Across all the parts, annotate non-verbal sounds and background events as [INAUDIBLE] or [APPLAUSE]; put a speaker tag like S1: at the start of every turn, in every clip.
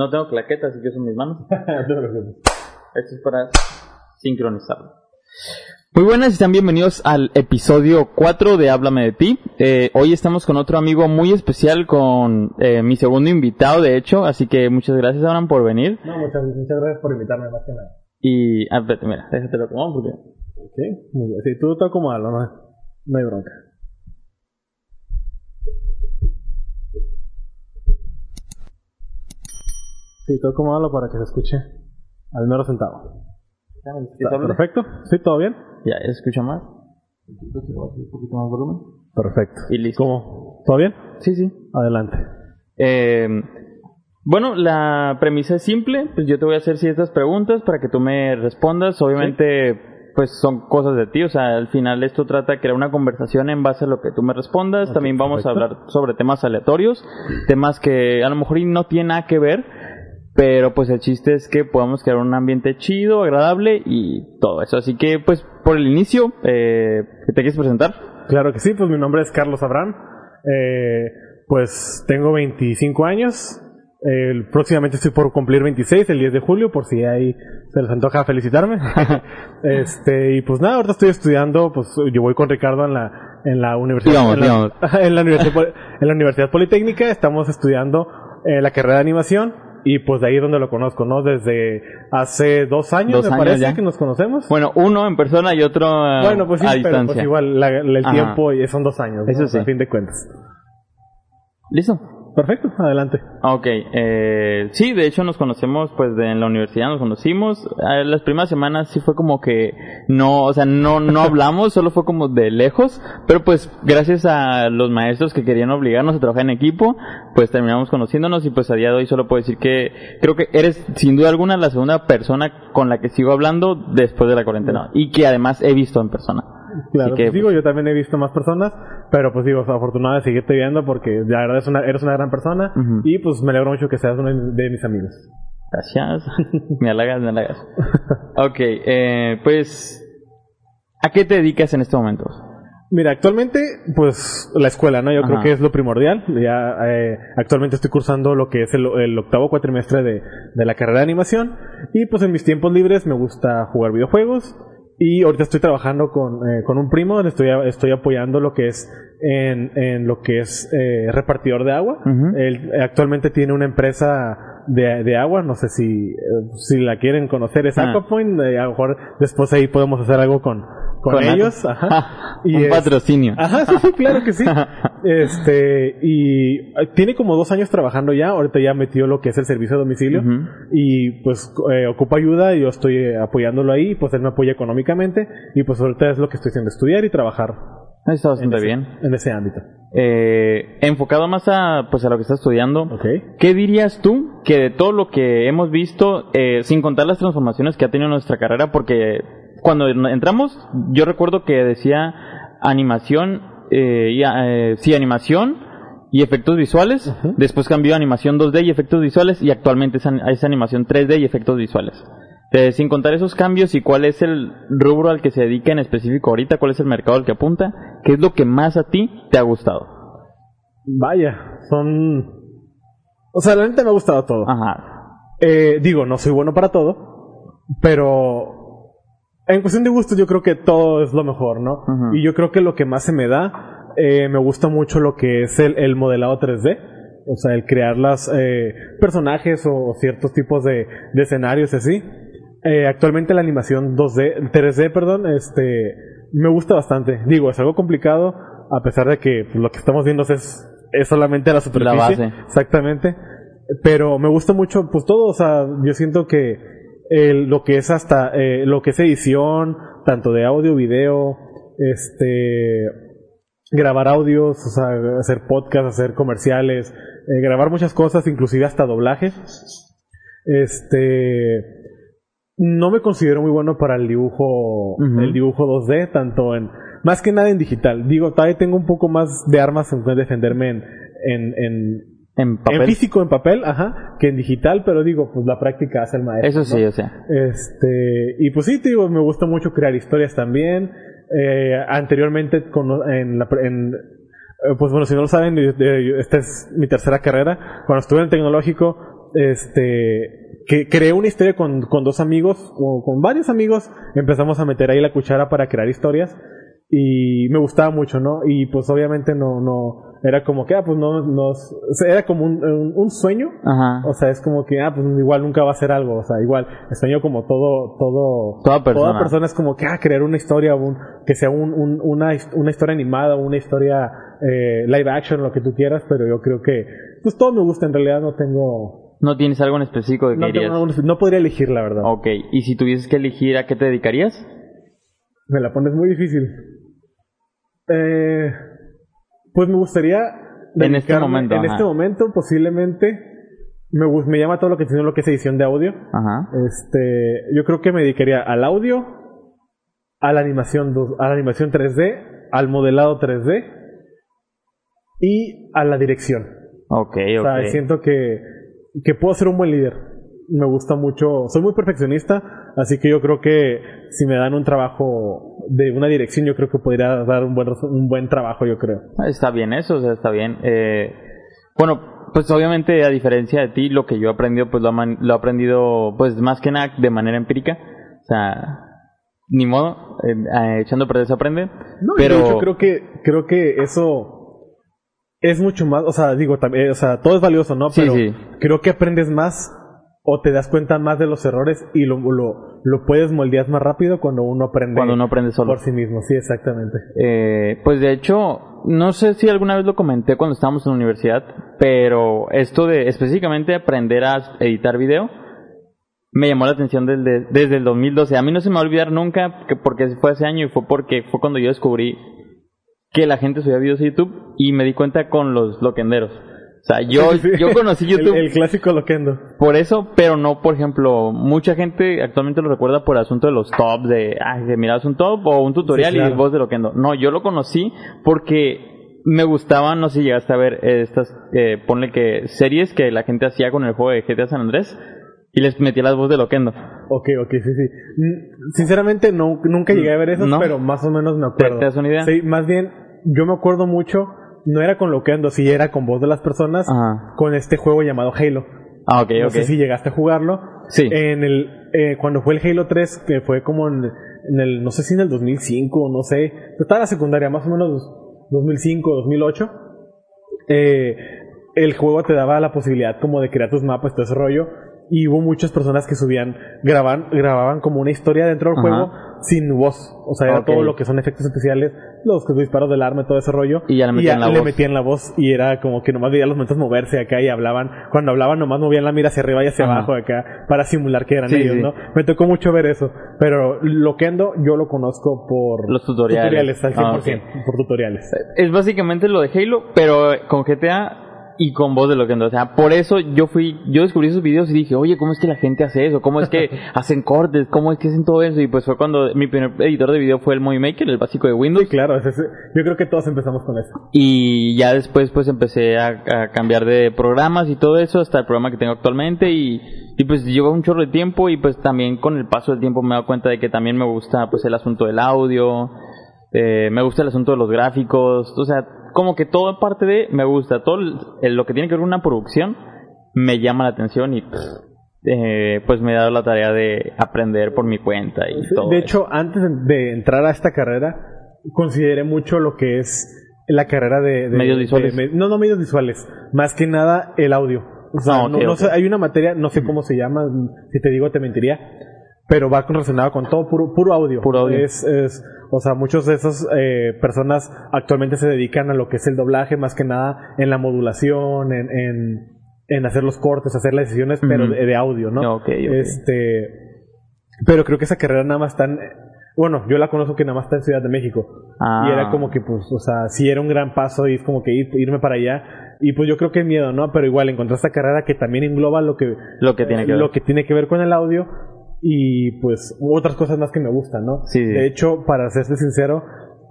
S1: No tengo claqueta, así que uso mis manos. [LAUGHS] Esto es para sincronizarlo. Muy buenas y están bienvenidos al episodio 4 de Háblame de ti. Eh, hoy estamos con otro amigo muy especial, con eh, mi segundo invitado, de hecho, así que muchas gracias, Abraham, por venir.
S2: No, muchas, muchas gracias por invitarme, más que nada.
S1: Y, ah, espérate, mira, déjate lo tomar porque...
S2: Sí, muy bien. Sí, tú como no, no hay bronca. Sí, todo como para que se escuche al mero centavo. Está Perfecto. ¿Sí? ¿Todo bien?
S1: Ya, ¿se escucha más? Un poquito más volumen.
S2: Perfecto.
S1: Y listo.
S2: ¿Cómo? ¿Todo bien?
S1: Sí, sí.
S2: Adelante.
S1: Eh, bueno, la premisa es simple. Pues yo te voy a hacer ciertas preguntas para que tú me respondas. Obviamente, pues son cosas de ti. O sea, al final esto trata de crear una conversación en base a lo que tú me respondas. También vamos a hablar sobre temas aleatorios, temas que a lo mejor y no tienen nada que ver. Pero pues el chiste es que podamos crear un ambiente chido, agradable y todo eso. Así que pues por el inicio, eh, ¿te quieres presentar?
S2: Claro que sí, pues mi nombre es Carlos Abraham. Eh, pues tengo 25 años. Eh, próximamente estoy por cumplir 26, el 10 de julio, por si ahí se les antoja felicitarme. [LAUGHS] este, y pues nada, ahorita estoy estudiando, pues yo voy con Ricardo en la, en la universidad.
S1: Digamos,
S2: en, la, [LAUGHS] en la universidad, en la Universidad Politécnica, estamos estudiando eh, la carrera de animación. Y pues de ahí es donde lo conozco, ¿no? Desde hace dos años,
S1: Dos
S2: me
S1: años
S2: parece,
S1: ya.
S2: que nos conocemos.
S1: Bueno, uno en persona y otro eh,
S2: Bueno, pues sí,
S1: a
S2: pero
S1: distancia.
S2: pues igual la- la- el
S1: Ajá.
S2: tiempo son dos años, ¿no?
S1: Eso sí.
S2: a fin de cuentas.
S1: ¿Listo?
S2: Perfecto, adelante.
S1: Ok, eh, sí, de hecho nos conocemos pues de, en la universidad, nos conocimos. Eh, las primeras semanas sí fue como que no, o sea, no, no [LAUGHS] hablamos, solo fue como de lejos, pero pues gracias a los maestros que querían obligarnos a trabajar en equipo, pues terminamos conociéndonos y pues a día de hoy solo puedo decir que creo que eres sin duda alguna la segunda persona con la que sigo hablando después de la cuarentena y que además he visto en persona. [LAUGHS]
S2: Claro,
S1: que,
S2: pues digo, yo también he visto más personas, pero pues digo, afortunado de seguirte viendo porque la verdad es una, eres una gran persona
S1: Ujú.
S2: y pues me alegro mucho que seas uno de mis amigos.
S1: Gracias. [LAUGHS] me halagas, me halagas. Ok, eh, pues, ¿a qué te dedicas en este momento?
S2: Mira, actualmente, pues la escuela, ¿no? Yo creo
S1: Ajá.
S2: que es lo primordial. Ya eh, actualmente estoy cursando lo que es el, el octavo cuatrimestre de, de la carrera de animación y pues en mis tiempos libres me gusta jugar videojuegos y ahorita estoy trabajando con, eh, con un primo, le estoy, estoy apoyando lo que es en, en lo que es eh, repartidor de agua. Él eh, actualmente tiene una empresa de, de agua, no sé si, eh, si la quieren conocer, es
S1: Ah.
S2: Aquapoint, eh, a lo mejor después ahí podemos hacer algo con, con,
S1: Con
S2: ellos. Ajá.
S1: Un
S2: es-
S1: patrocinio.
S2: Ajá, sí, sí, claro que sí. [LAUGHS] Este, y tiene como dos años trabajando ya, ahorita ya metió lo que es el servicio a domicilio y pues eh, ocupa ayuda y yo estoy eh, apoyándolo ahí, pues él me apoya económicamente y pues ahorita es lo que estoy haciendo, estudiar y trabajar
S1: Está
S2: en
S1: bastante
S2: ese,
S1: bien.
S2: en ese ámbito.
S1: Eh, enfocado más a, pues, a lo que estás estudiando. ¿qué dirías tú que de todo lo que hemos visto, eh, sin contar las transformaciones que ha tenido nuestra carrera, porque cuando entramos, yo recuerdo que decía animación, eh, y, eh, sí, animación y efectos visuales, después cambió a animación 2D y efectos visuales, y actualmente es, an- es animación 3D y efectos visuales. Eh, sin contar esos cambios y cuál es el rubro al que se dedica en específico ahorita, cuál es el mercado al que apunta, ¿qué es lo que más a ti te ha gustado?
S2: Vaya, son... O sea, la neta me ha gustado todo.
S1: Ajá.
S2: Eh, digo, no soy bueno para todo, pero en cuestión de gustos yo creo que todo es lo mejor, ¿no? Y yo creo que lo que más se me da, eh, me gusta mucho lo que es el, el modelado 3D. O sea, el crear las eh, personajes o ciertos tipos de, de escenarios y así. Eh, actualmente la animación 2D, 3D, perdón, este, me gusta bastante. Digo, es algo complicado, a pesar de que pues, lo que estamos viendo es, es solamente la superficie.
S1: base.
S2: Exactamente. Pero me gusta mucho, pues todo, o sea, yo siento que el- lo que es hasta, eh, lo que es edición, tanto de audio, video, este, grabar audios, o sea, hacer podcast, hacer comerciales, eh, grabar muchas cosas, inclusive hasta doblaje. Este, no me considero muy bueno para el dibujo, el dibujo 2D, tanto en, más que nada en digital. Digo, todavía tengo un poco más de armas en defenderme en, en, en,
S1: En papel.
S2: en físico, en papel, ajá, que en digital, pero digo, pues la práctica hace el maestro.
S1: Eso sí,
S2: ¿no?
S1: o sea.
S2: Este, y pues sí, te digo, me gusta mucho crear historias también. Eh, anteriormente, con, en la, en, eh, pues bueno, si no lo saben, esta es mi tercera carrera. Cuando estuve en el tecnológico, este, que creé una historia con, con dos amigos, o con varios amigos, empezamos a meter ahí la cuchara para crear historias y me gustaba mucho, ¿no? Y pues obviamente no, no, era como que, ah, pues no, no, era como un, un, sueño,
S1: Ajá.
S2: o sea, es como que, ah, pues igual nunca va a ser algo, o sea, igual, el sueño como todo, todo,
S1: Toda persona.
S2: toda persona es como que, ah, crear una historia, un, que sea un, un, una, una historia animada, una historia eh, live action, lo que tú quieras, pero yo creo que, pues todo me gusta, en realidad no tengo,
S1: ¿No tienes algo en específico de que
S2: no, tengo- no podría elegir, la verdad.
S1: Ok, y si tuvieses que elegir, ¿a qué te dedicarías?
S2: Me la pones muy difícil. Eh, pues me gustaría.
S1: En este momento,
S2: En
S1: ajá.
S2: este momento, posiblemente. Me, me llama todo lo que tiene lo que es edición de audio.
S1: Ajá.
S2: Este, yo creo que me dedicaría al audio, a la animación, a la animación 3D, al modelado 3D y a la dirección.
S1: Ok,
S2: O sea,
S1: ok.
S2: siento que, que puedo ser un buen líder. Me gusta mucho, soy muy perfeccionista, así que yo creo que si me dan un trabajo de una dirección, yo creo que podría dar un buen, un buen trabajo, yo creo.
S1: Está bien eso, o sea, está bien. Eh, bueno, pues obviamente a diferencia de ti, lo que yo he aprendido, pues lo, lo he aprendido, pues más que nada de manera empírica. O sea, ni modo, eh, eh, echando perder se aprende.
S2: No,
S1: pero
S2: hecho creo que, creo que eso es mucho más, o sea, digo, también, o sea, todo es valioso, ¿no?
S1: Sí,
S2: Pero
S1: sí.
S2: creo que aprendes más o te das cuenta más de los errores y lo, lo, lo puedes moldear más rápido cuando uno aprende
S1: cuando uno aprende solo.
S2: por sí mismo. Sí, exactamente.
S1: Eh, pues de hecho, no sé si alguna vez lo comenté cuando estábamos en la universidad, pero esto de específicamente aprender a editar video me llamó la atención desde, desde el 2012. A mí no se me va a olvidar nunca que porque fue ese año y fue porque fue cuando yo descubrí que la gente subía videos a YouTube y me di cuenta con los loquenderos. O sea, yo, [LAUGHS]
S2: Sí, sí.
S1: yo conocí YouTube
S2: el clásico loquendo.
S1: por eso, pero no, por ejemplo, mucha gente actualmente lo recuerda por el asunto de los tops, de, ah, que mirabas un top o un tutorial
S2: Sí, claro.
S1: y voz de Loquendo. No, yo lo conocí porque me gustaban, no sé si llegaste a ver estas, eh, ponle que series que la gente hacía con el juego de GTA San Andrés y les metía las voces de Loquendo.
S2: Ok, ok, sí, sí. Sinceramente, no, nunca llegué a ver
S1: ¿No?
S2: pero más o menos me acuerdo.
S1: te das una idea?
S2: Sí, más bien, yo me acuerdo mucho, no era con Loquendo, sí era con voz de las personas,
S1: Ajá.
S2: con este juego llamado Halo.
S1: Ah, ok,
S2: No sé si llegaste a jugarlo.
S1: Sí.
S2: En el, eh, cuando fue el Halo 3, que fue como en, en el, no sé si en el 2005, no sé, estaba en la secundaria, más o menos 2005, 2008. Eh, el juego te daba la posibilidad como de crear tus mapas, todo ese rollo. Y hubo muchas personas que subían, grababan, grababan como una historia dentro del
S1: Ajá.
S2: juego sin voz. O sea, era todo lo que son efectos especiales, los que disparos del arma, todo ese rollo.
S1: Y ya le metían la
S2: le
S1: voz.
S2: metían la voz y era como que nomás veía los momentos moverse acá y hablaban. Cuando hablaban nomás movían la mira hacia arriba y hacia
S1: Ajá.
S2: abajo acá para simular que eran
S1: Sí,
S2: ellos,
S1: sí.
S2: ¿no? Me tocó mucho ver eso. Pero Loquendo yo lo conozco por
S1: Los tutoriales.
S2: al 100%,
S1: Ah,
S2: por tutoriales.
S1: Es básicamente lo de Halo, pero con GTA y con voz de Loquendo. O sea, por eso yo fui, yo descubrí esos videos y dije, oye, ¿cómo es que la gente hace eso? ¿Cómo es que [LAUGHS] hacen cortes? ¿Cómo es que hacen todo eso? Y pues fue cuando mi primer editor de video fue el Movie Maker, el básico de Windows.
S2: Sí, claro, yo creo que todos empezamos con eso.
S1: Y ya después pues empecé a, a cambiar de programas y todo eso hasta el programa que tengo actualmente y, y pues lleva un chorro de tiempo y pues también con el paso del tiempo me he dado cuenta de que también me gusta pues el asunto del audio, eh, me gusta el asunto de los gráficos, o sea, como que toda parte de me gusta, todo el- el- lo que tiene que ver con una producción me llama la atención y eh, pues me he dado la tarea de aprender por mi cuenta y todo.
S2: De
S1: eso.
S2: hecho, antes de entrar a esta carrera, consideré mucho lo que es la carrera de... de-
S1: Medios visuales.
S2: de- no, no medios visuales. Más que nada el audio. O sea,
S1: Ah,
S2: no, sé, hay una materia, no sé cómo se llama, si te digo te mentiría, pero va relacionado con todo, puro, puro audio.
S1: Puro audio.
S2: Es, es, o sea, muchos de esas eh, personas actualmente se dedican a lo que es el doblaje, más que nada en la modulación, en, en, en hacer los cortes, hacer las decisiones, pero de, de audio, ¿no?
S1: Ok, ok.
S2: Este, pero creo que esa carrera nada más en, bueno, yo la conozco que nada más está en Ciudad de México.
S1: Ah.
S2: Y era como que, pues, o sea, sí era un gran paso y es como que ir- irme para allá. Y pues yo creo que miedo, ¿no? Pero igual encontré esta carrera que también engloba lo que,
S1: Lo que tiene que ver.
S2: lo que tiene que ver con el audio y pues otras cosas más que me gustan, ¿no?
S1: Sí.
S2: De hecho, para serte sincero,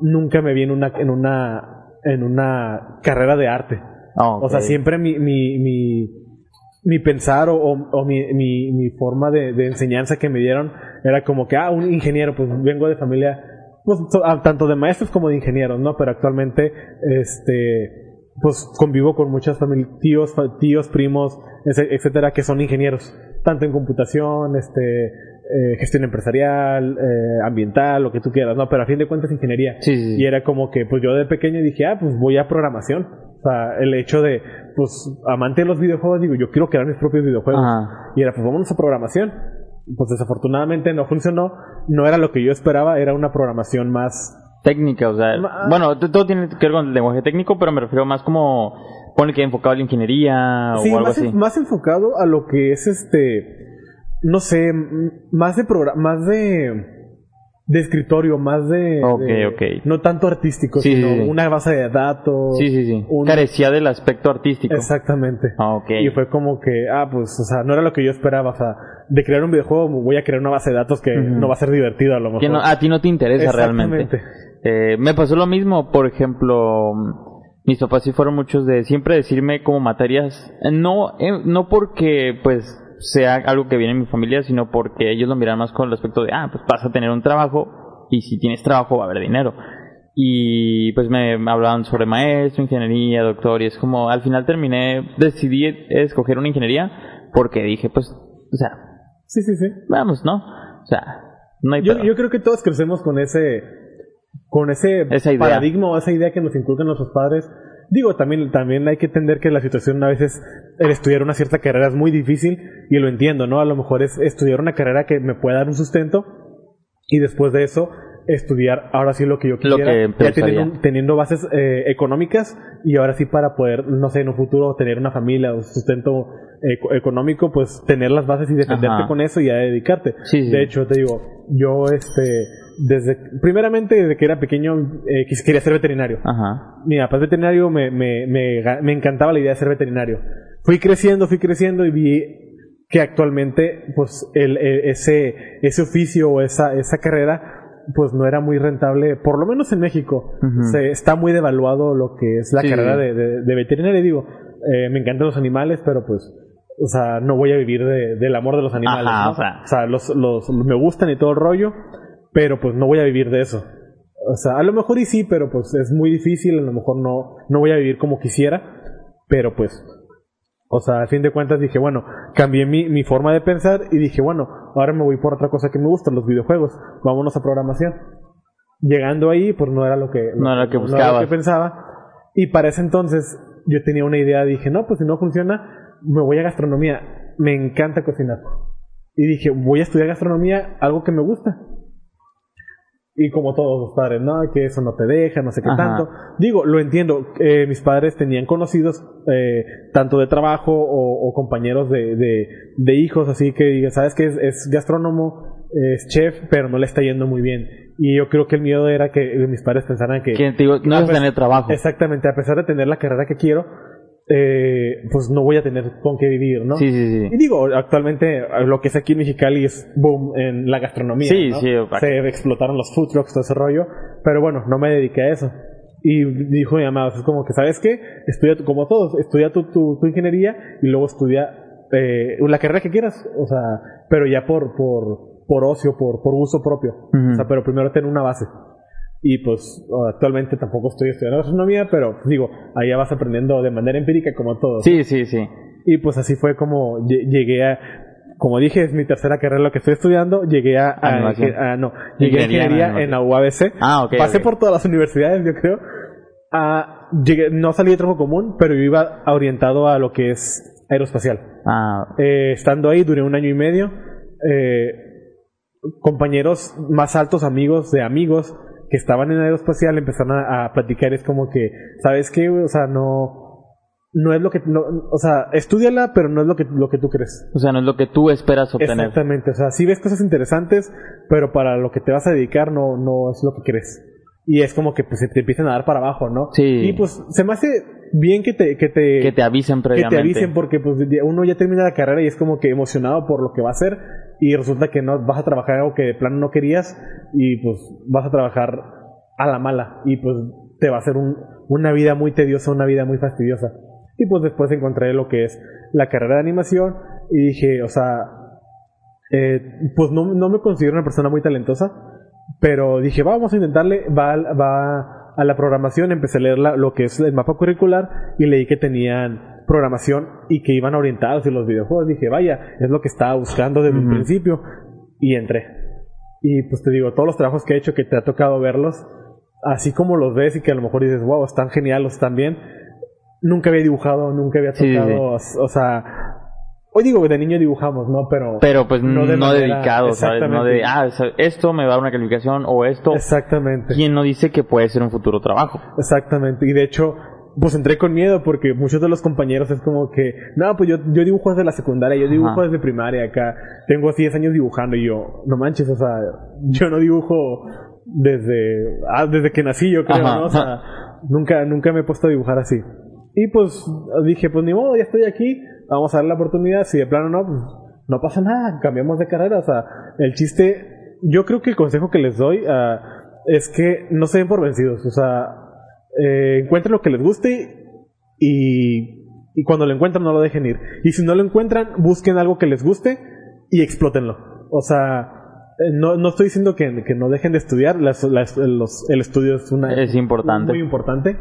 S2: nunca me vi en una, en una, en una carrera de arte.
S1: Ah,
S2: O sea, siempre mi, mi, mi, mi pensar o, o- o mi, mi, mi forma de, de enseñanza que me dieron era como que, ah, un ingeniero, pues vengo de familia, pues ah, tanto de maestros como de ingenieros, ¿no? Pero actualmente, este, pues convivo con muchas familias, tíos, tíos, primos, etcétera, que son ingenieros, tanto en computación, este, eh, gestión empresarial, eh, ambiental, lo que tú quieras, ¿no? Pero a fin de cuentas ingeniería.
S1: Sí, sí, sí.
S2: Y era como que, pues yo de pequeño dije, ah, pues voy a programación. O sea, el hecho de, pues, amante de los videojuegos, digo, yo quiero crear mis propios videojuegos.
S1: Ajá.
S2: Y era, pues vámonos a programación. Pues desafortunadamente no funcionó, no era lo que yo esperaba, era una programación más
S1: Técnica, o sea, bueno, todo tiene que ver con el lenguaje técnico, pero me refiero más como, ponle que enfocado a la ingeniería
S2: Sí,
S1: o algo
S2: más,
S1: así.
S2: en- más enfocado a lo que es este, no sé, más de programa, más de de escritorio, más de,
S1: Ok,
S2: de-
S1: ok.
S2: no tanto artístico,
S1: Sí,
S2: sino
S1: sí,
S2: una base de datos.
S1: Sí, sí, sí.
S2: un-
S1: Carecía del aspecto artístico.
S2: Exactamente.
S1: Ah, ok.
S2: Y fue como que, ah, pues, o sea, no era lo que yo esperaba, o sea, de crear un videojuego voy a crear una base de datos que no va a ser divertido a lo mejor.
S1: Que no- a ti no te interesa realmente. Eh, me pasó lo mismo, por ejemplo, mis papás sí fueron muchos de siempre decirme como materias, eh, no, eh, no porque pues sea algo que viene en mi familia, sino porque ellos lo miran más con el aspecto de, ah, pues vas a tener un trabajo y si tienes trabajo va a haber dinero. Y pues me hablaban sobre maestro, ingeniería, doctor y es como, al final terminé, decidí escoger una ingeniería porque dije, pues, o sea,
S2: Sí, sí, sí.
S1: vamos, ¿no? O sea, no hay
S2: Yo, yo creo que todos crecemos con ese con ese
S1: Esa idea.
S2: paradigma o esa idea que nos inculcan nuestros padres. Digo, también, también hay que entender que la situación a veces, el estudiar una cierta carrera es muy difícil y lo entiendo, ¿no? A lo mejor es estudiar una carrera que me pueda dar un sustento y después de eso estudiar ahora sí lo que yo
S1: que
S2: ya teniendo, teniendo bases eh, económicas y ahora sí para poder, no sé, en un futuro tener una familia o sustento eco- económico, pues tener las bases y defenderte
S1: Ajá.
S2: con eso y ya dedicarte.
S1: Sí, sí.
S2: De hecho, te digo, yo este desde primeramente desde que era pequeño eh, quería ser veterinario.
S1: Ajá.
S2: Mi papá es veterinario, me, me, me, me encantaba la idea de ser veterinario. Fui creciendo, fui creciendo y vi que actualmente pues el, el- ese ese oficio o esa esa carrera pues no era muy rentable, por lo menos en México. Se, está muy devaluado lo que es la
S1: Sí,
S2: carrera de, de, de veterinario. Digo, eh, me encantan los animales, pero pues, o sea, no voy a vivir de- del amor de los animales.
S1: Ajá,
S2: ¿no?
S1: o sea.
S2: O sea, los, los, me gustan y todo el rollo, pero pues no voy a vivir de eso. O sea, a lo mejor y sí, pero pues es muy difícil, a lo mejor no, no voy a vivir como quisiera, pero pues, o sea, a fin de cuentas dije, bueno, cambié mi, mi forma de pensar y dije, bueno, ahora me voy por otra cosa que me gusta, los videojuegos, vámonos a programación. Llegando ahí, pues no era lo que,
S1: No era lo que
S2: no
S1: buscabas.
S2: que pensaba. Y para ese entonces yo tenía una idea, dije, no, pues si no funciona, me voy a gastronomía. Me encanta cocinar. Y dije, voy a estudiar gastronomía, algo que me gusta. Y como todos los padres, ¿no? Que eso no te deja, no sé qué
S1: Ajá.
S2: tanto. Digo, lo entiendo. eh, mis padres tenían conocidos, eh, tanto de trabajo o, o compañeros de, de, de hijos, así que, ¿sabes que es, es gastrónomo, es chef, pero no le está yendo muy bien. Y yo creo que el miedo era que mis padres pensaran que...
S1: Que te digo, no
S2: pes-
S1: tener trabajo.
S2: Exactamente, a pesar de tener la carrera que quiero, eh, pues no voy a tener con qué vivir, ¿no?
S1: Sí, sí, sí.
S2: Y digo, actualmente eh, lo que es aquí en Mexicali es boom en la gastronomía.
S1: Sí,
S2: ¿no?
S1: sí,
S2: Se explotaron los food trucks, todo ese rollo. Pero bueno, no me dediqué a eso. Y dijo mi mamá, es como que, ¿sabes qué? Estudia, tu- como todos, estudia tu, tu, tu ingeniería y luego estudia eh, la carrera que quieras. O sea, pero ya por, por, por ocio, por, por uso propio.
S1: Ujú.
S2: O sea, pero primero tener una base. Y pues actualmente tampoco estoy estudiando gastronomía, pero digo, allá vas aprendiendo de manera empírica como todos.
S1: Sí, sí, sí.
S2: Y pues así fue como lle- llegué a, como dije, es mi tercera carrera lo que estoy estudiando, llegué a, a-
S1: Animación.
S2: a- no, llegué a
S1: Ingeniería en
S2: ingeniería
S1: animación.
S2: en la UABC.
S1: Ah, ok,
S2: Pasé por todas las universidades, yo creo. Ah, llegué, no salí de trabajo común, pero yo iba orientado a lo que es aeroespacial.
S1: Ah,
S2: Eh, estando ahí duré un año y medio. Eh, compañeros más altos, amigos de amigos que estaban en aeroespacial empezaron a, a platicar. Es como que, ¿sabes qué? O sea, no, no es lo que, no- o sea, estudiala, pero no es lo que, lo que tú crees.
S1: o sea, no es lo que tú esperas obtener.
S2: Exactamente, o sea, sí ves cosas interesantes, pero para lo que te vas a dedicar no, no es lo que crees. Y es como que pues, se te empiezan a dar para abajo, ¿no?
S1: Sí.
S2: Y pues se me hace bien que te, que te,
S1: Que te avisen
S2: que
S1: previamente.
S2: te avisen porque pues uno ya termina la carrera y es como que emocionado por lo que va a hacer y resulta que no vas a trabajar algo que de plano no querías y pues vas a trabajar a la mala y pues te va a hacer un- una vida muy tediosa, una vida muy fastidiosa. Y pues después encontré lo que es la carrera de animación y dije, o sea, eh, pues no, no me considero una persona muy talentosa, pero dije, vamos a intentarle, va, va, a la programación, empecé a leer la- lo que es el mapa curricular y leí que tenían programación y que iban orientados en los videojuegos. Dije, vaya, es lo que estaba buscando desde el principio y entré. Y pues te digo, todos los trabajos que he hecho que te ha tocado verlos, así como los ves y que a lo mejor dices, wow, están geniales, están bien. Nunca había dibujado, nunca había
S1: Sí, sí,
S2: tocado, o sea, hoy digo de niño dibujamos, ¿no? Pero,
S1: Pero pues
S2: No
S1: no,
S2: de manera-
S1: dedicado, ¿sabes? No de, ah, esto me va a dar una calificación o esto.
S2: exactamente.
S1: ¿Quién no dice que puede ser un futuro trabajo?
S2: Exactamente, y de hecho, pues entré con miedo porque muchos de los compañeros es como que, no, pues yo, yo dibujo desde la secundaria, yo dibujo
S1: Ajá.
S2: desde primaria acá, tengo 10 años dibujando y yo, no manches, o sea, yo no dibujo desde, ah, desde que nací yo creo,
S1: Ajá.
S2: ¿no? O sea, nunca, nunca me he puesto a dibujar así. Y pues dije, pues ni modo, ya estoy aquí, vamos a dar la oportunidad, si de plano no, pues no pasa nada, cambiamos de carrera, o sea, el chiste, yo creo que el consejo que les doy ah, es que no se den por vencidos, o sea, eh, encuentren lo que les guste y, y cuando lo encuentran no lo dejen ir. Y si no lo encuentran, busquen algo que les guste y explótenlo. O sea, eh, no, no estoy diciendo que, que no dejen de estudiar, las- las- los- el estudio es, una,
S1: Es importante.
S2: muy importante,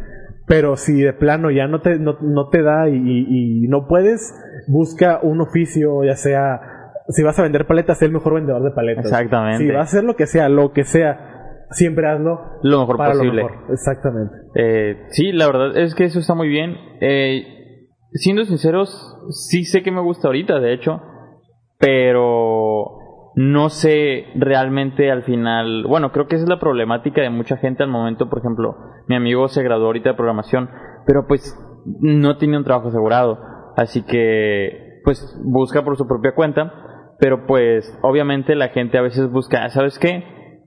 S2: pero si de plano ya no te, no, no te da y, y- y no puedes, busca un oficio, ya sea, si vas a vender paletas, sé el mejor vendedor de paletas.
S1: Exactamente.
S2: Si vas a hacer lo que sea, lo que sea, siempre hazlo
S1: Lo mejor
S2: para
S1: posible.
S2: lo mejor. Exactamente.
S1: Eh, sí, la verdad es que eso está muy bien. Eh, siendo sinceros, sí sé que me gusta ahorita, de hecho, pero no sé realmente al final. Bueno, creo que esa es la problemática de mucha gente al momento. Por ejemplo, mi amigo se graduó ahorita de programación, pero pues no tiene un trabajo asegurado, así que pues busca por su propia cuenta. Pero pues obviamente la gente a veces busca, "Ah, ¿sabes qué?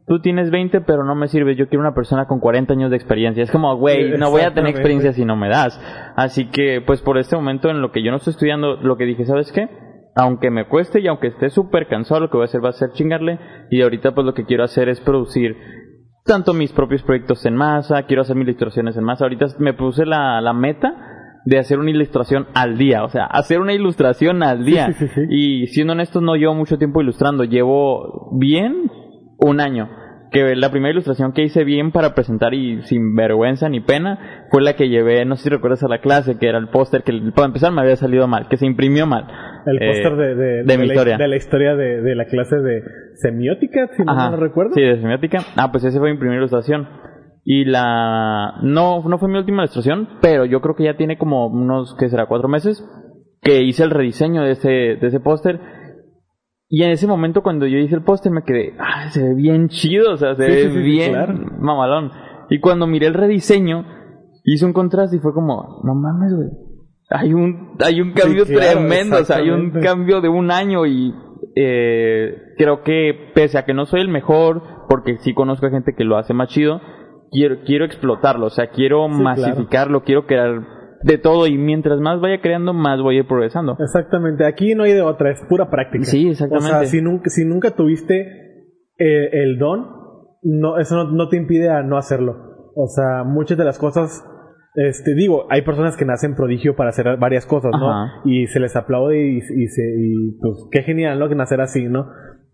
S1: Tú tienes 20, pero no me sirve. Yo quiero una persona con 40 años de experiencia. Es como, güey, no voy a tener experiencia si no me das. Así que, pues por este momento en lo que yo no estoy estudiando, lo que dije, ¿sabes qué? Aunque me cueste y aunque esté súper cansado, lo que voy a hacer va a ser chingarle. Y ahorita, pues lo que quiero hacer es producir tanto mis propios proyectos en masa, quiero hacer mis ilustraciones en masa. Ahorita me puse la, la meta de hacer una ilustración al día, o sea, hacer una ilustración al día.
S2: sí, sí, sí.
S1: Y siendo honestos, no llevo mucho tiempo ilustrando, llevo bien un año. Que la primera ilustración que hice bien para presentar y sin vergüenza ni pena fue la que llevé, no sé si recuerdas a la clase, que era el póster que para empezar me había salido mal, que se imprimió mal.
S2: El
S1: Eh,
S2: póster de, de,
S1: de mi
S2: la,
S1: historia.
S2: de la historia de, de la clase de semiótica, si no
S1: Ajá.
S2: mal recuerdo.
S1: Sí, de semiótica. Ah, pues ese fue mi primera ilustración. Y la... No, no fue mi última ilustración, pero yo creo que ya tiene como unos, ¿qué será? Cuatro meses que hice el rediseño de ese, de ese póster. Y en ese momento cuando yo hice el póster me quedé, ah, se ve bien chido, o sea, se
S2: Sí,
S1: ve
S2: sí, sí,
S1: bien
S2: claro.
S1: mamalón. Y cuando miré el rediseño, hice un contraste y fue como, no mames, güey. Hay un, hay un cambio
S2: claro,
S1: tremendo, o sea, hay un cambio de un año y eh, creo que pese a que no soy el mejor, porque sí conozco a gente que lo hace más chido, quiero, quiero explotarlo, o sea, quiero
S2: Sí,
S1: masificarlo, quiero crear de todo y mientras más vaya creando, más voy a ir progresando.
S2: Exactamente, aquí no hay de otra, es pura práctica.
S1: Sí, exactamente.
S2: O sea, si nunca, si nunca tuviste eh, el don, no, eso no, no te impide a no hacerlo. O sea, muchas de las cosas, este, digo, hay personas que nacen prodigio para hacer varias cosas, ¿no?
S1: Ajá.
S2: Y se les aplaude y, y, se, y pues qué genial, ¿no? Que nacer así, ¿no?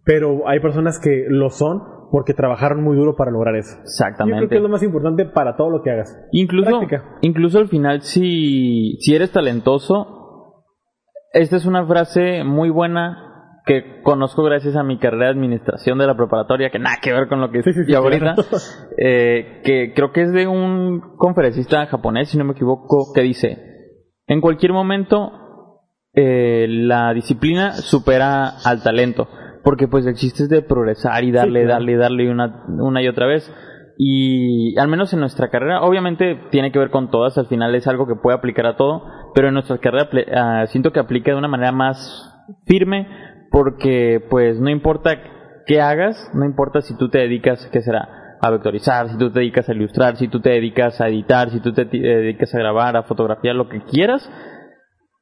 S2: Pero hay personas que lo son porque trabajaron muy duro para lograr eso. Yo creo
S1: Exactamente.
S2: que es lo más importante para todo lo que hagas.
S1: Incluso,
S2: Práctica.
S1: incluso al final, si, si eres talentoso, esta es una frase muy buena que conozco gracias a mi carrera de administración de la preparatoria, que nada que ver con lo que
S2: Sí, sí, sí,
S1: ahorita,
S2: claro. [LAUGHS]
S1: eh, que creo que es de un conferencista japonés, si no me equivoco, que dice, en cualquier momento eh, la disciplina supera al talento, porque pues el chiste es de progresar y darle,
S2: claro.
S1: darle, darle una, una y otra vez. Y al menos en nuestra carrera, obviamente tiene que ver con todas, al final es algo que puede aplicar a todo, pero en nuestra carrera ah, siento que aplica de una manera más firme porque pues no importa qué hagas, no importa si tú te dedicas, ¿qué será? A vectorizar, si tú te dedicas a ilustrar, si tú te dedicas a editar, si tú te eh, dedicas a grabar, a fotografiar, lo que quieras,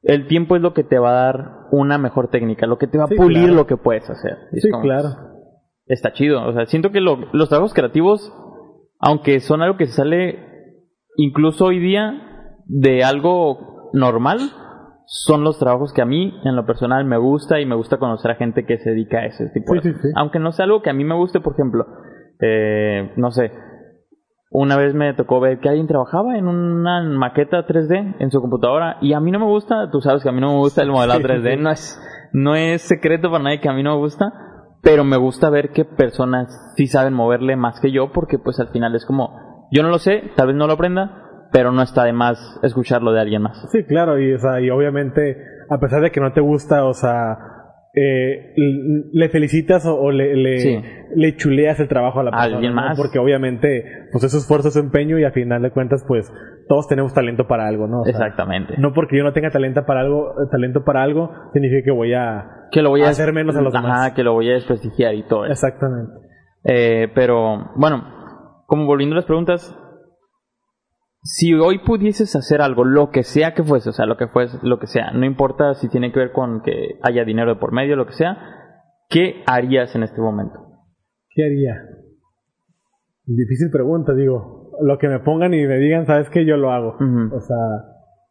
S1: el tiempo es lo que te va a dar una mejor técnica, lo que te va a pulir
S2: claro.
S1: lo que puedes hacer.
S2: Sí,
S1: como-
S2: claro.
S1: está chido. O sea, siento que lo- los trabajos creativos, aunque son algo que se sale incluso hoy día de algo normal, son los trabajos que a mí, en lo personal, me gusta y me gusta conocer a gente que se dedica a ese tipo
S2: Sí,
S1: de
S2: sí,
S1: cosas.
S2: sí.
S1: Aunque no sea algo que a mí me guste, por ejemplo, eh, no sé, una vez me tocó ver que alguien trabajaba en una maqueta 3D en su computadora y a mí no me gusta, tú sabes que a mí no me gusta el modelado 3D, no es, no es secreto para nadie que a mí no me gusta, pero me gusta ver que personas sí saben moverle más que yo porque pues al final es como, yo no lo sé, tal vez no lo aprenda, pero no está de más escucharlo de alguien más.
S2: Sí, claro, y, o sea, y obviamente, a pesar de que no te gusta, o sea, eh, le felicitas o, le, le, chuleas el trabajo a la persona.
S1: ¿Alguien más?
S2: Porque obviamente, pues es su esfuerzo, su empeño y a final de cuentas, pues todos tenemos talento para algo, ¿no?
S1: Exactamente.
S2: No porque yo no tenga talento para algo, talento para algo, significa que voy a,
S1: que lo voy a,
S2: hacer menos a los demás.
S1: que lo voy a desprestigiar y todo eso.
S2: Exactamente.
S1: Eh, pero, bueno, como volviendo a las preguntas, si hoy pudieses hacer algo, lo que sea que fuese, o sea, lo que fuese, lo que sea, no importa si tiene que ver con que haya dinero de por medio, lo que sea, ¿qué harías en este momento?
S2: ¿Qué haría? Difícil pregunta, digo. Lo que me pongan y me digan, sabes que yo lo hago. O sea,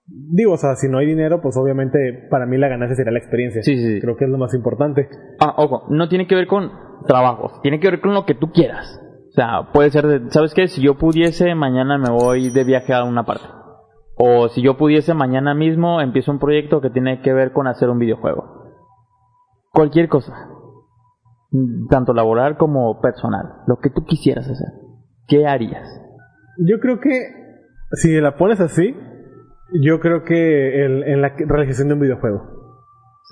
S2: digo, o sea, si no hay dinero, pues obviamente para mí la ganancia sería la experiencia.
S1: Sí, sí.
S2: Creo que es lo más importante.
S1: Ah, ojo, no tiene que ver con trabajos, tiene que ver con lo que tú quieras. O sea, puede ser, de, ¿sabes qué? Si yo pudiese, mañana me voy de viaje a una parte. O si yo pudiese, mañana mismo empiezo un proyecto que tiene que ver con hacer un videojuego. Cualquier cosa. Tanto laboral como personal. Lo que tú quisieras hacer. ¿Qué harías?
S2: Yo creo que, si la pones así, yo creo que en la realización de un videojuego.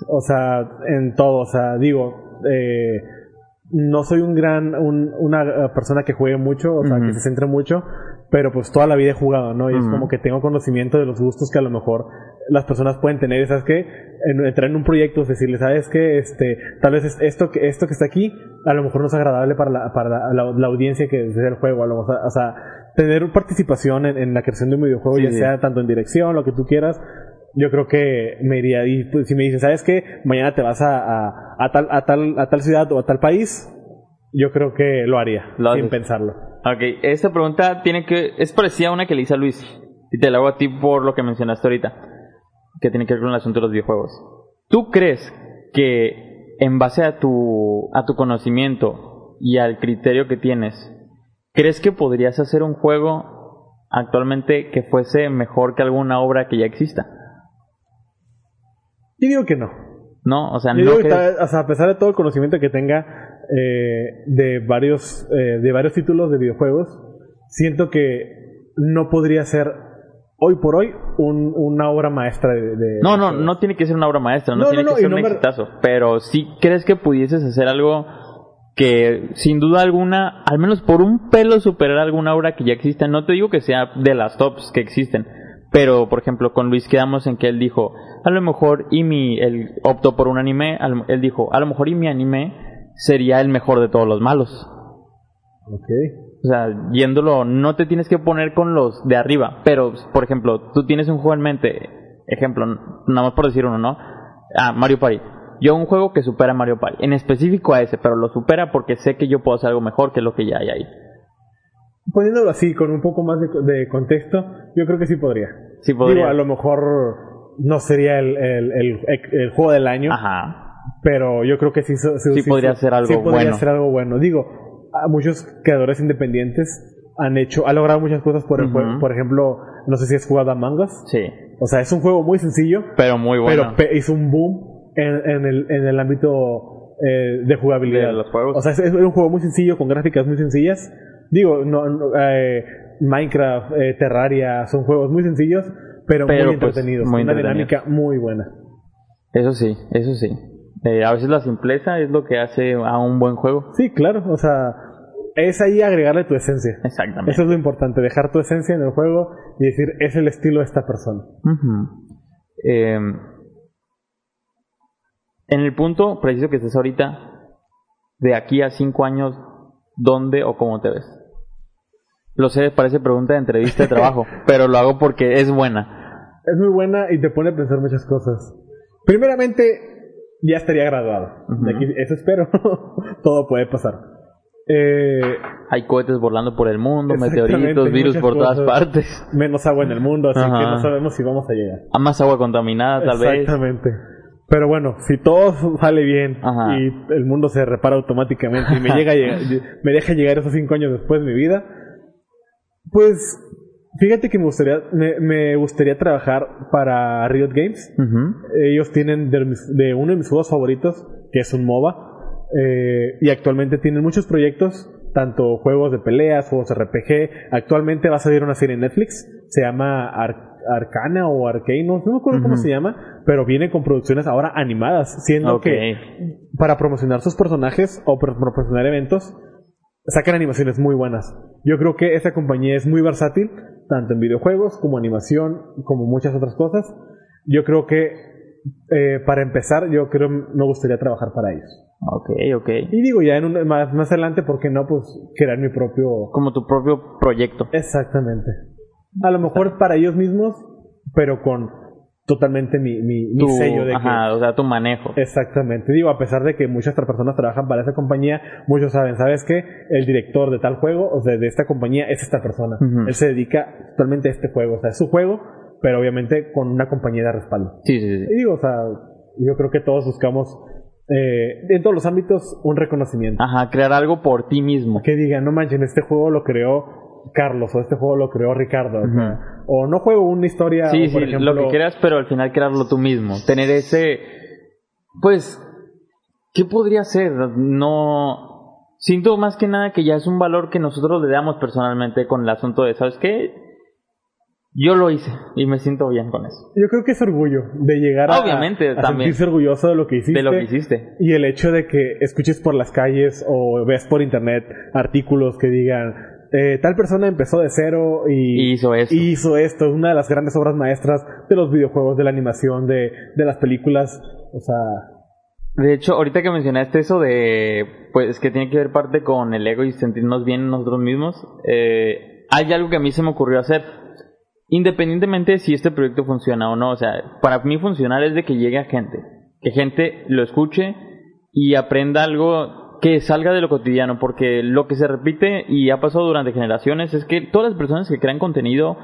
S2: O sea, en todo. O sea, digo, eh, no soy un gran, una eh, persona que juegue mucho, o sea, que se centre mucho, pero pues toda la vida he jugado, ¿no? Y es como que tengo conocimiento de los gustos que a lo mejor las personas pueden tener, ¿sabes qué? entrar en un proyecto, es decirle, ¿sabes qué? Este, tal vez esto, esto que está aquí, a lo mejor no es agradable para la, para la, audiencia que desea el juego, a lo mejor, o sea, tener participación en, la creación de un videojuego, ya sea tanto en dirección, lo que tú quieras, yo creo que me iría. Y pues, si me dices, ¿sabes qué? Mañana te vas a, a, tal, a, tal, a tal ciudad o a tal país, yo creo que lo haría, sin pensarlo.
S1: Ok, esta pregunta tiene que es parecida a una que le hice a Luis. Y te la hago a ti por lo que mencionaste ahorita, que tiene que ver con el asunto de los videojuegos. ¿Tú crees que en base a tu, a tu conocimiento y al criterio que tienes, crees que podrías hacer un juego actualmente que fuese mejor que alguna obra que ya exista?
S2: Y digo que no.
S1: No, o sea,
S2: no. Digo que o sea, a pesar de todo el conocimiento que tenga eh, de varios eh, de varios títulos de videojuegos, siento que no podría ser hoy por hoy un, una obra maestra de,
S1: no no no tiene que ser una obra maestra no, tiene que ser un exitazo pero si crees que pudieses hacer algo que sin duda alguna al menos por un pelo superar alguna obra que ya existe no te digo que sea de las tops que existen pero, por ejemplo, con Luis quedamos en que él dijo, a lo mejor Imi, él optó por un anime, él dijo, a lo mejor Imi anime sería el mejor de todos los malos.
S2: Ok.
S1: O sea, yéndolo, no te tienes que poner con los de arriba, pero, por ejemplo, tú tienes un juego en mente, ejemplo, nada más por decir uno, ¿no? Ah, Mario Party. Yo un juego que supera a Mario Party, en específico a ese, pero lo supera porque sé que yo puedo hacer algo mejor que lo que ya hay ahí.
S2: Poniéndolo así, con un poco más de, contexto, yo creo que sí podría.
S1: Sí podría.
S2: Digo, a lo mejor no sería el, el, juego del año.
S1: Ajá.
S2: Pero yo creo que sí,
S1: sí, podría ser algo
S2: sí podría
S1: bueno.
S2: ser algo bueno. Digo, muchos creadores independientes han hecho, han logrado muchas cosas por el juego. Por ejemplo, no sé si has jugado a Mangas.
S1: Sí.
S2: O sea, es un juego muy sencillo.
S1: Pero muy bueno.
S2: Pero hizo un boom en, en, el, en el ámbito eh, de jugabilidad.
S1: De los juegos.
S2: O sea, es un juego muy sencillo, con gráficas muy sencillas Digo, no, eh, Minecraft, eh, Terraria, son juegos muy sencillos, pero, muy pues, entretenidos. una dinámica muy buena.
S1: Eso sí, eso sí. Eh, a veces la simpleza es lo que hace a un buen juego.
S2: Sí, claro, o sea, es ahí agregarle tu esencia.
S1: Exactamente.
S2: Eso es lo importante, dejar tu esencia en el juego y decir, es el estilo de esta persona.
S1: en el punto preciso que estés ahorita, de aquí a cinco años, ¿dónde o cómo te ves? Lo sé, parece pregunta de entrevista de trabajo, [LAUGHS] pero lo hago porque es buena.
S2: Es muy buena y te pone a pensar muchas cosas. Primeramente, ya estaría graduado. eso espero. [LAUGHS] Todo puede pasar. Eh,
S1: Hay cohetes volando por el mundo, meteoritos, virus por todas partes.
S2: Menos agua en el mundo, así que no sabemos si vamos a llegar.
S1: A más agua contaminada, tal vez.
S2: Exactamente. Pero bueno, si todo sale bien y el mundo se repara automáticamente y me, llega [LAUGHS] me deja llegar esos cinco años después de mi vida, Pues fíjate que me gustaría, me, me gustaría trabajar para Riot Games. Ellos tienen de, de uno de mis juegos favoritos, que es un MOBA. eh, y actualmente tienen muchos proyectos, tanto juegos de peleas, juegos RPG. Actualmente va a salir una serie en Netflix, se llama Ar- Arcana o Arcane, no me acuerdo cómo se llama, pero viene con producciones ahora animadas, siendo que para promocionar sus personajes o para promocionar eventos, sacan animaciones muy buenas. Yo creo que esa compañía es muy versátil, tanto en videojuegos como animación, como muchas otras cosas. Yo creo que eh, para empezar, yo creo me gustaría trabajar para ellos.
S1: Ok, ok.
S2: Y digo, ya en un, más, más adelante, ¿por qué no? Pues crear mi propio...
S1: Como tu propio proyecto.
S2: Exactamente. A lo mejor para ellos mismos, pero con totalmente mi, mi, mi
S1: Tu,
S2: sello de que...
S1: ajá, o sea, tu manejo.
S2: Exactamente. Digo, a pesar de que muchas otras personas trabajan para esa compañía, muchos saben, ¿sabes qué? El director de tal juego, o sea, de esta compañía, es esta persona. Él se dedica totalmente a este juego. O sea, es su juego, pero obviamente con una compañía de respaldo.
S1: Sí, sí, sí.
S2: Y digo, o sea, yo creo que todos buscamos, eh, en todos los ámbitos, un reconocimiento.
S1: Ajá, crear algo por ti mismo.
S2: Que digan, no manchen, este juego lo creó Carlos, o este juego lo creó Ricardo. o, no juego una historia,
S1: Sí,
S2: o, por
S1: sí,
S2: ejemplo,
S1: lo que quieras, pero al final crearlo tú mismo. Tener ese. Pues. ¿Qué podría ser? No. Siento más que nada que ya es un valor que nosotros le damos personalmente con el asunto de, ¿sabes qué? Yo lo hice y me siento bien con eso.
S2: Yo creo que es orgullo de llegar a,
S1: Obviamente,
S2: a
S1: también.
S2: sentirse orgulloso de lo que hiciste.
S1: De lo que hiciste.
S2: Y el hecho de que escuches por las calles o ves por internet artículos que digan, eh, tal persona empezó de cero y,
S1: Y hizo esto.
S2: y hizo esto, una de las grandes obras maestras de los videojuegos, de la animación, de, de las películas. O sea,
S1: De hecho, ahorita que mencionaste eso de, pues, que tiene que ver parte con el ego y sentirnos bien nosotros mismos, eh, hay algo que a mí se me ocurrió hacer. Independientemente de si este proyecto funciona o no, o sea, para mí funcionar es de que llegue a gente, que gente lo escuche y aprenda algo que salga de lo cotidiano, porque lo que se repite y ha pasado durante generaciones es que todas las personas que crean contenido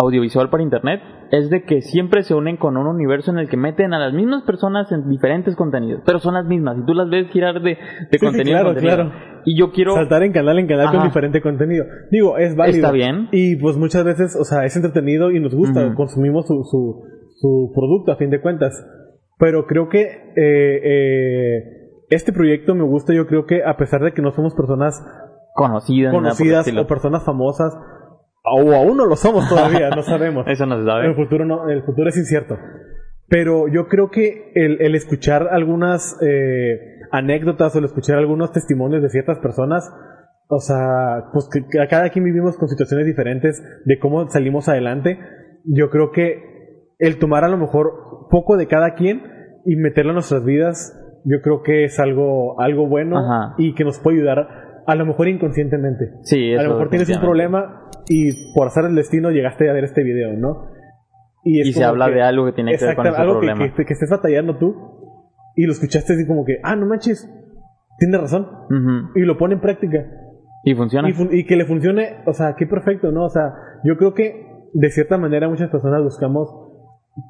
S1: audiovisual para internet es de que siempre se unen con un universo en el que meten a las mismas personas en diferentes contenidos, pero son las mismas y tú las ves girar de, de
S2: sí,
S1: contenido
S2: claro,
S1: contenido.
S2: claro.
S1: Y yo quiero
S2: saltar en canal en canal con diferente contenido. Digo, es válido.
S1: Está bien.
S2: Y pues muchas veces, o sea, es entretenido y nos gusta, consumimos su, su, su producto a fin de cuentas. Pero creo que eh, eh, este proyecto me gusta, yo creo que a pesar de que no somos personas
S1: conocidas, el
S2: conocidas o personas famosas, o aún no lo somos todavía, no [LAUGHS] sabemos.
S1: Eso no se
S2: El
S1: sabe.
S2: futuro no, el futuro es incierto. Pero yo creo que el, el escuchar algunas eh, anécdotas o el escuchar algunos testimonios de ciertas personas, o sea, pues que, que a cada quien vivimos con situaciones diferentes de cómo salimos adelante. Yo creo que el tomar a lo mejor poco de cada quien y meterlo en nuestras vidas, yo creo que es algo, algo bueno
S1: Ajá.
S2: y que nos puede ayudar a lo mejor inconscientemente.
S1: Sí,
S2: A
S1: eso
S2: lo mejor tienes un problema y por hacer el destino llegaste a ver este video, ¿no?
S1: Y se habla de algo que tiene que ver con
S2: Exacto,
S1: ese
S2: algo que,
S1: problema.
S2: que- que estés batallando tú y lo escuchaste así como que, ah, no manches, tienes razón. Y lo pone en práctica.
S1: Y funciona.
S2: Y, fun- y que le funcione, o sea, qué perfecto, ¿no? O sea, yo creo que de cierta manera muchas personas buscamos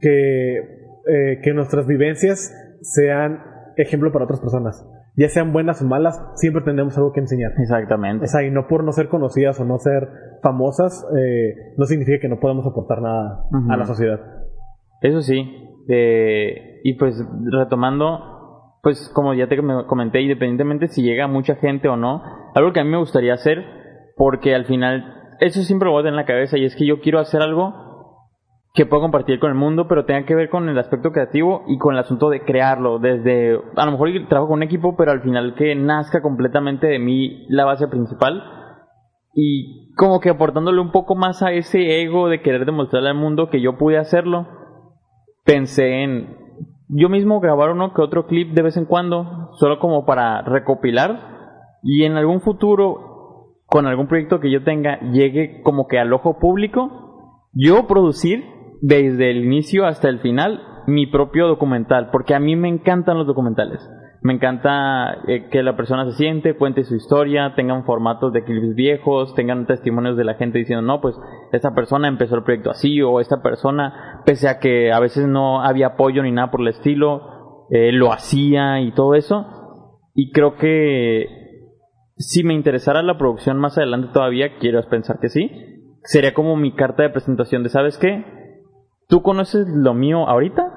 S2: que, eh, que nuestras vivencias sean ejemplo para otras personas. Ya sean buenas o malas, siempre tenemos algo que enseñar.
S1: Exactamente.
S2: O sea, y no por no ser conocidas o no ser famosas, eh, no significa que no podamos aportar nada a la sociedad.
S1: Eso sí. eh, y pues retomando, pues como ya te com- comenté, independientemente si llega mucha gente o no, algo que a mí me gustaría hacer, porque al final, eso siempre lo voy a tener en la cabeza, y es que yo quiero hacer algo que pueda compartir con el mundo, pero tenga que ver con el aspecto creativo y con el asunto de crearlo, desde, a lo mejor trabajo con un equipo, pero al final que nazca completamente de mí la base principal. Y como que aportándole un poco más a ese ego de querer demostrarle al mundo que yo pude hacerlo, pensé en yo mismo grabar uno que otro clip de vez en cuando, solo como para recopilar. Y en algún futuro, con algún proyecto que yo tenga, llegue como que al ojo público, yo producir desde el inicio hasta el final mi propio documental, porque a mí me encantan los documentales. Me encanta eh, que la persona se siente, cuente su historia, tengan formatos de clips viejos, tengan testimonios de la gente diciendo, no, pues esta persona empezó el proyecto así, o esta persona, pese a que a veces no había apoyo ni nada por el estilo, eh, lo hacía y todo eso. Y creo que si me interesara la producción más adelante todavía, quiero pensar que sí, sería como mi carta de presentación de, ¿sabes qué? Tú conoces lo mío ahorita,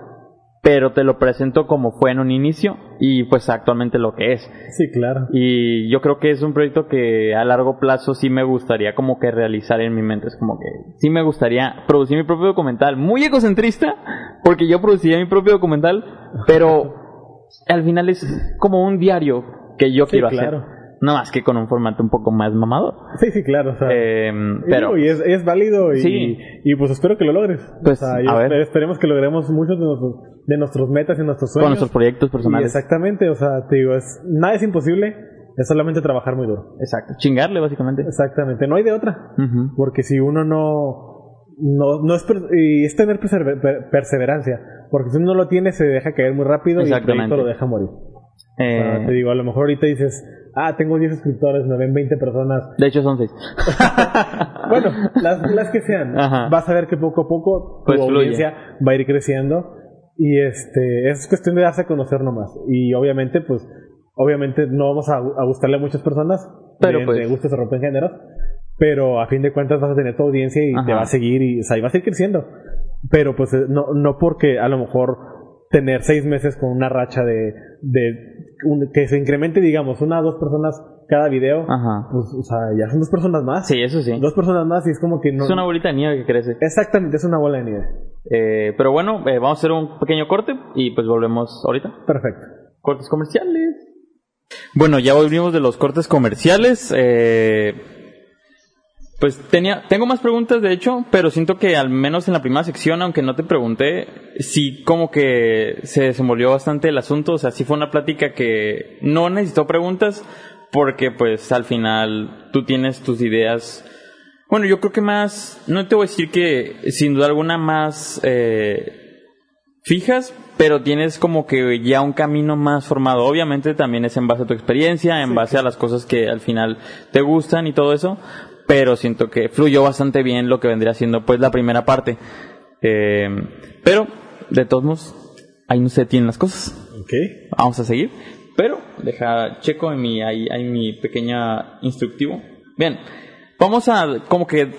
S1: pero te lo presento como fue en un inicio y pues actualmente lo que es.
S2: Sí, claro.
S1: Y yo creo que es un proyecto que a largo plazo sí me gustaría como que realizar en mi mente. Es como que sí me gustaría producir mi propio documental. Muy egocentrista, porque yo produciría mi propio documental, pero [LAUGHS] al final es como un diario que yo
S2: Sí,
S1: quiero
S2: claro.
S1: hacer. No más que con un formato un poco más mamador.
S2: Sí, sí, claro. O sea,
S1: Em, pero
S2: y es, es válido y,
S1: Sí.
S2: y pues espero que lo logres.
S1: Pues,
S2: o sea,
S1: a ver.
S2: esper- esperemos que logremos muchos de nuestros, de nuestros metas y nuestros
S1: con
S2: sueños.
S1: nuestros proyectos
S2: Y
S1: personales.
S2: exactamente, o sea, te digo, es, nada es imposible, es solamente trabajar muy duro.
S1: Exacto. Chingarle, básicamente.
S2: Exactamente, no hay de otra. Porque si uno no, no, no es, y es tener persever- per- perseverancia, porque si uno no lo tiene se deja caer muy rápido y el proyecto lo deja morir. O sea,
S1: Eh,
S2: te digo, a lo mejor ahorita dices, ah, tengo 10 suscriptores, me ven 20 personas.
S1: de hecho son seis. [LAUGHS]
S2: Bueno, las, las que sean,
S1: Ajá.
S2: vas a ver que poco a poco tu
S1: Pues fluye.
S2: audiencia va a ir creciendo y este es cuestión de darse a conocer nomás. Y obviamente, pues, obviamente no vamos a, a gustarle a muchas personas,
S1: Pero,
S2: de,
S1: pues-
S2: de gustos se rompen géneros, pero a fin de cuentas vas a tener tu audiencia y
S1: Ajá.
S2: te va a seguir y, o sea, y vas a ir creciendo. Pero pues eh, no, no porque a lo mejor tener seis meses con una racha de, de un- que se incremente, digamos, una o dos personas cada video,
S1: Ajá.
S2: pues, o sea, ya son dos personas más
S1: Sí, eso sí.
S2: dos personas más y es como que no.
S1: Es una bolita de nieve que crece.
S2: Exactamente, es una bola de nieve.
S1: Eh, pero bueno, eh, vamos a hacer un pequeño corte y pues volvemos ahorita.
S2: Perfecto.
S1: Cortes comerciales. Bueno, ya volvimos de los cortes comerciales. eh, pues tenía, tengo más preguntas de hecho, pero siento que al menos en la primera sección, aunque no te pregunté, sí como que se desenvolvió bastante el asunto. O sea, sí fue una plática que no necesitó preguntas porque pues al final tú tienes tus ideas. Bueno, yo creo que más, no te voy a decir que sin duda alguna más eh, fijas, pero tienes como que ya un camino más formado. Obviamente también es en base a tu experiencia, en base a las cosas que al final te gustan y todo eso, pero siento que fluyó bastante bien lo que vendría siendo pues la primera parte. Eh, pero, de todos modos, ahí no se tienen las cosas.
S2: Ok.
S1: Vamos a seguir. Pero, deja, checo en mi, ahí, ahí mi pequeña instructivo. Bien, vamos a, como que,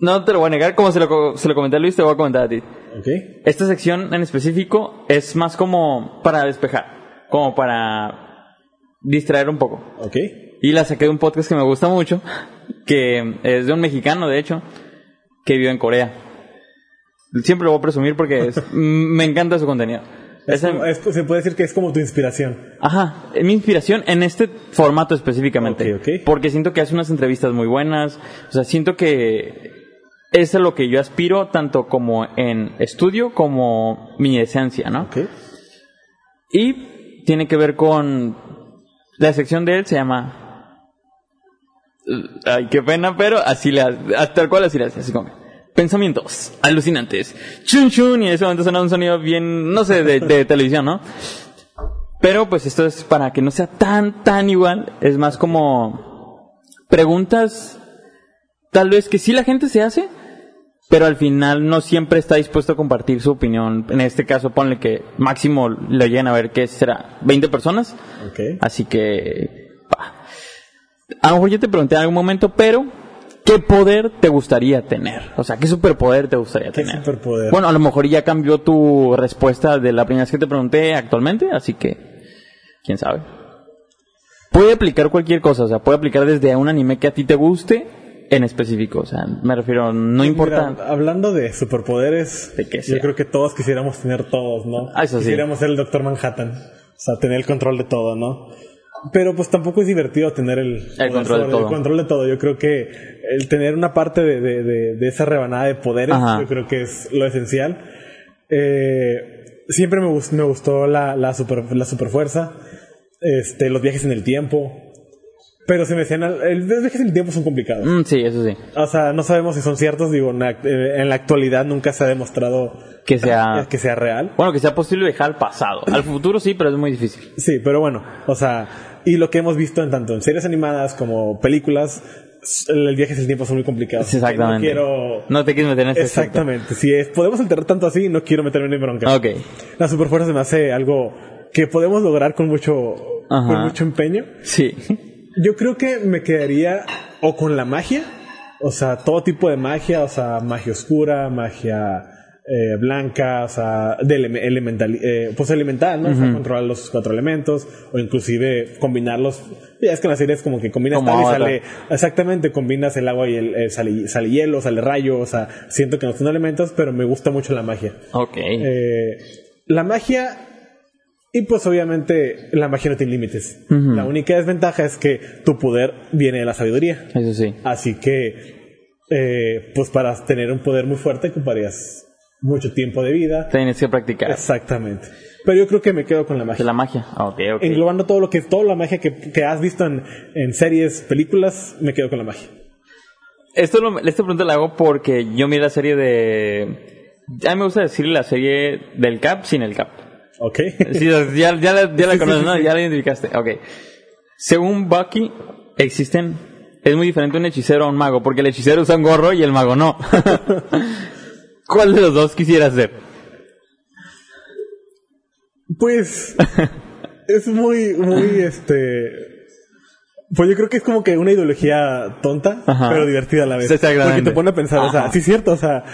S1: no te lo voy a negar, como se lo, se lo comenté a Luis, te lo voy a comentar a ti.
S2: Ok.
S1: Esta sección en específico es más como para despejar, como para distraer un poco.
S2: Ok.
S1: Y la saqué de un podcast que me gusta mucho, que es de un mexicano, de hecho, que vive en Corea. Siempre lo voy a presumir porque es- [LAUGHS] me encanta su contenido.
S2: Es
S1: Es
S2: como-
S1: en-
S2: es- se puede decir que es como tu inspiración.
S1: Ajá, es mi inspiración en este formato específicamente. Porque siento que hace unas entrevistas muy buenas. O sea, siento que es a lo que yo aspiro, tanto como en estudio como mi esencia, ¿no? Y tiene que ver con. La sección de él se llama. Ay, qué pena, pero así le hace- tal cual así le hace, así como. Pensamientos alucinantes. Chun chun, y en ese momento suena un sonido bien, no sé, de, de [LAUGHS] televisión, ¿no? Pero pues esto es para que no sea tan, tan igual. Es más como preguntas, tal vez que sí la gente se hace, pero al final no siempre está dispuesto a compartir su opinión. En este caso, ponle que máximo le llegan a ver que será 20 personas.
S2: Ok.
S1: Así que. A lo mejor yo te pregunté en algún momento, pero ¿qué poder te gustaría tener? O sea, ¿qué superpoder te gustaría
S2: ¿Qué
S1: tener?
S2: superpoder?
S1: Bueno, a lo mejor ya cambió tu respuesta de la primera vez que te pregunté actualmente, así que, quién sabe. Puede aplicar cualquier cosa, o sea, puede aplicar desde un anime que a ti te guste en específico, o sea, me refiero, no importa.
S2: Mira, hablando de superpoderes,
S1: De que
S2: yo creo que todos quisiéramos tener todos, ¿no?
S1: Ah, eso sí.
S2: Quisiéramos ser el Doctor Manhattan. O sea, tener el control de todo, ¿no? Pero pues tampoco es divertido tener el,
S1: control de
S2: sobre-
S1: todo.
S2: el control de todo. Yo creo que el tener una parte de, de- de- de esa rebanada de poderes,
S1: Ajá.
S2: yo creo que es lo esencial. Eh, siempre me, gust- me gustó la, la, super, la superfuerza, este, los viajes en el tiempo. Pero se me decían, el- los viajes en el tiempo son complicados.
S1: Mm, sí, eso sí.
S2: O sea, no sabemos si son ciertos, digo, en la, eh, en la actualidad nunca se ha demostrado
S1: Que sea, [LAUGHS]
S2: que sea real.
S1: bueno, que sea posible dejar al pasado. Al futuro sí, pero es muy difícil. [LAUGHS]
S2: Sí, pero bueno, o sea, y lo que hemos visto en tanto en series animadas como películas, el viaje en el tiempo son muy complicados.
S1: Exactamente.
S2: No quiero...
S1: No te quieres meter en aspecto.
S2: Exactamente, si es, podemos alterar tanto así, no quiero meterme en bronca.
S1: Ok.
S2: La superfuerza se me hace algo que podemos lograr con mucho,
S1: Ajá.
S2: con mucho empeño.
S1: Sí. [LAUGHS]
S2: Yo creo que me quedaría o con la magia, o sea, todo tipo de magia, o sea, magia oscura, magia eh, blanca, o sea, de eleme- elemental, eh, pues elemental, ¿no? O sea, controlar los cuatro elementos, o inclusive combinarlos. Ya es que en la serie es como que combinas
S1: Como
S2: tal y sale, exactamente, combinas el agua y el, eh, sale, sale hielo, sale rayo, o sea, siento que no son elementos, pero me gusta mucho la magia.
S1: Ok.
S2: Eh, la magia. Y pues obviamente la magia no tiene límites. La única desventaja es que tu poder viene de la sabiduría.
S1: Eso sí.
S2: Así que, eh, pues para tener un poder muy fuerte ocuparías mucho tiempo de vida.
S1: Tienes que practicar.
S2: Exactamente. Pero yo creo que me quedo con la magia.
S1: la magia. Ok, ok.
S2: Englobando todo lo que, toda la magia que, que has visto en, en series, películas, me quedo con la magia.
S1: Esto lo, esta pregunta la hago porque yo miré la serie de... A mí me gusta decir la serie del Cap sin el Cap.
S2: ¿Ok?
S1: Sí, ya, ya la, ya la conoces, ¿no? Ya la identificaste. Ok. Según Bucky, existen... Es muy diferente un hechicero a un mago, porque el hechicero usa un gorro y el mago no. [LAUGHS] ¿Cuál de los dos quisieras ser?
S2: Pues es muy, muy, este... Pues yo creo que es como que una ideología tonta,
S1: Ajá.
S2: pero divertida a la vez. Porque te pone a pensar, o sea, sí es cierto, o sea,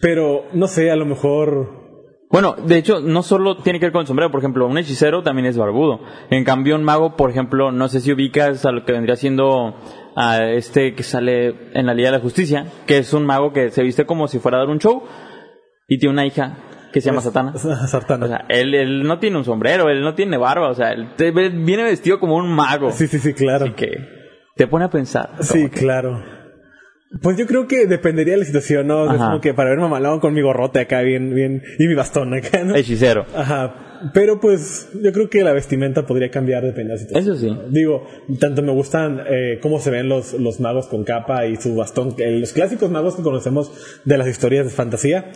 S2: pero no sé, a lo mejor...
S1: Bueno, de hecho, no solo tiene que ver con el sombrero. Por ejemplo, un hechicero también es barbudo. En cambio, un mago, por ejemplo, no sé si ubicas a lo que vendría siendo a este que sale en la Liga de la Justicia, que es un mago que se viste como si fuera a dar un show y tiene una hija que se llama Satana. [LAUGHS]
S2: Sartana.
S1: O sea, él, él no tiene un sombrero, él no tiene barba, o sea, él te viene vestido como un mago.
S2: sí, sí, sí, claro.
S1: Así que te pone a pensar.
S2: Sí, claro. Pues yo creo que dependería de la situación, ¿no? O sea, Es como que para ver mamalón con mi gorrote acá, bien, bien, y mi bastón acá, ¿no?
S1: Hechicero.
S2: Ajá. Pero pues yo creo que la vestimenta podría cambiar dependiendo de la situación.
S1: Eso sí.
S2: Digo, tanto me gustan eh, cómo se ven los, los magos con capa y su bastón, eh, los clásicos magos que conocemos de las historias de fantasía,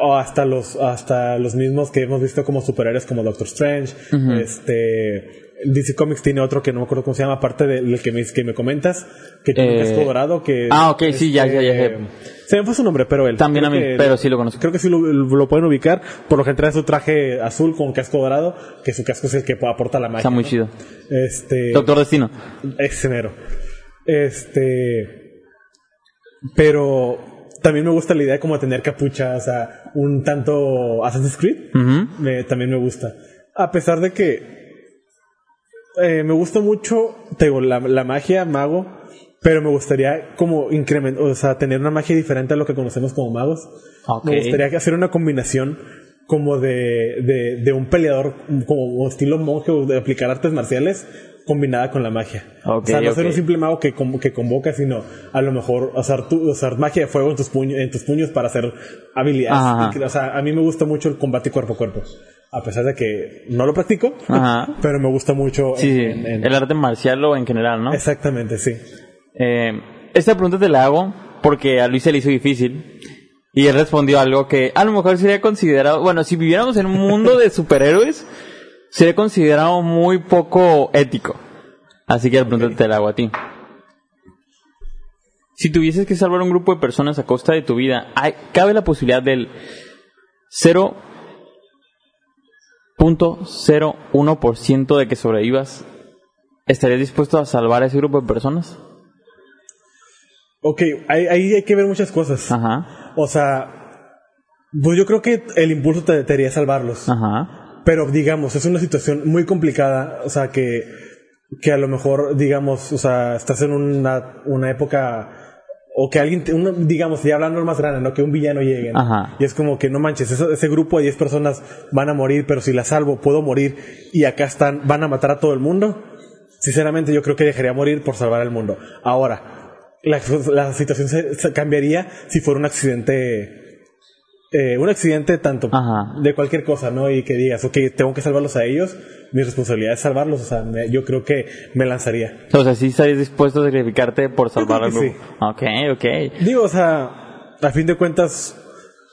S2: o hasta los, hasta los mismos que hemos visto como superhéroes como Doctor Strange, este, DC Comics tiene otro que no me acuerdo cómo se llama, aparte del que me, que me comentas, que tiene un
S1: Eh,
S2: casco dorado que...
S1: ah, ok, sí, ya, ya, ya sé.
S2: Se me fue su nombre, pero él.
S1: También a mí,
S2: que-
S1: pero sí lo conozco.
S2: Creo que sí lo, lo pueden ubicar. Por lo general trae su traje azul con casco dorado, que su casco es el que aporta la magia.
S1: Está muy
S2: ¿no?
S1: chido.
S2: Este.
S1: Doctor Destino.
S2: Ese mero. Este. Pero también me gusta la idea de como tener capucha, o sea, un tanto Assassin's Creed.
S1: Ujú.
S2: Me- también me gusta. A pesar de que eh, me gusta mucho, te digo, la, la magia, mago, pero me gustaría como incrementar, o sea, tener una magia diferente a lo que conocemos como magos. Me gustaría hacer una combinación como de, de, de un peleador como estilo monje o de aplicar artes marciales combinada con la magia. O sea, no ser un simple mago que, que convoca, sino a lo mejor usar, tu, usar magia de fuego en tus, puños en tus puños para hacer habilidades.
S1: Ajá.
S2: O sea, a mí me gusta mucho el combate cuerpo a cuerpo. A pesar de que no lo practico,
S1: Ajá. [LAUGHS]
S2: pero me gusta mucho.
S1: Sí, sí.
S2: en- en-
S1: el arte marcial o en general, ¿no?
S2: Exactamente, sí.
S1: Eh, esta pregunta te la hago porque a Luis se le hizo difícil. Y él respondió algo que a lo mejor sería considerado, bueno, si viviéramos en un mundo de superhéroes, sería considerado muy poco ético. Así que la pregunta te la hago a ti. Si tuvieses que salvar un grupo de personas a costa de tu vida, ¿hay- ¿cabe la posibilidad del 0.01% de que sobrevivas? ¿Estarías dispuesto a salvar a ese grupo de personas?
S2: Ok, ahí, ahí hay que ver muchas cosas.
S1: Ajá,
S2: O sea, pues yo creo que el impulso te, te haría salvarlos.
S1: ajá.
S2: Pero digamos, es una situación muy complicada, o sea, que, que a lo mejor, digamos, o sea, estás en una, una época, o que alguien, te- uno, digamos, ya hablando más grande, ¿no? Que un villano llegue. ¿no?
S1: Ajá.
S2: Y es como que no manches, ese, ese grupo de 10 personas van a morir, pero si la salvo, puedo morir, y acá están, van a matar a todo el mundo. Sinceramente, yo creo que dejaría morir por salvar al mundo. Ahora, la, la situación se, se cambiaría si fuera un accidente. Eh, un accidente tanto
S1: Ajá.
S2: de cualquier cosa, ¿no? Y que digas, ok, tengo que salvarlos a ellos, mi responsabilidad es salvarlos, o sea, me- yo creo que me lanzaría.
S1: O sea, sí estarías dispuesto a sacrificarte por salvar al grupo. Ok, ok.
S2: Digo, o sea, a fin de cuentas,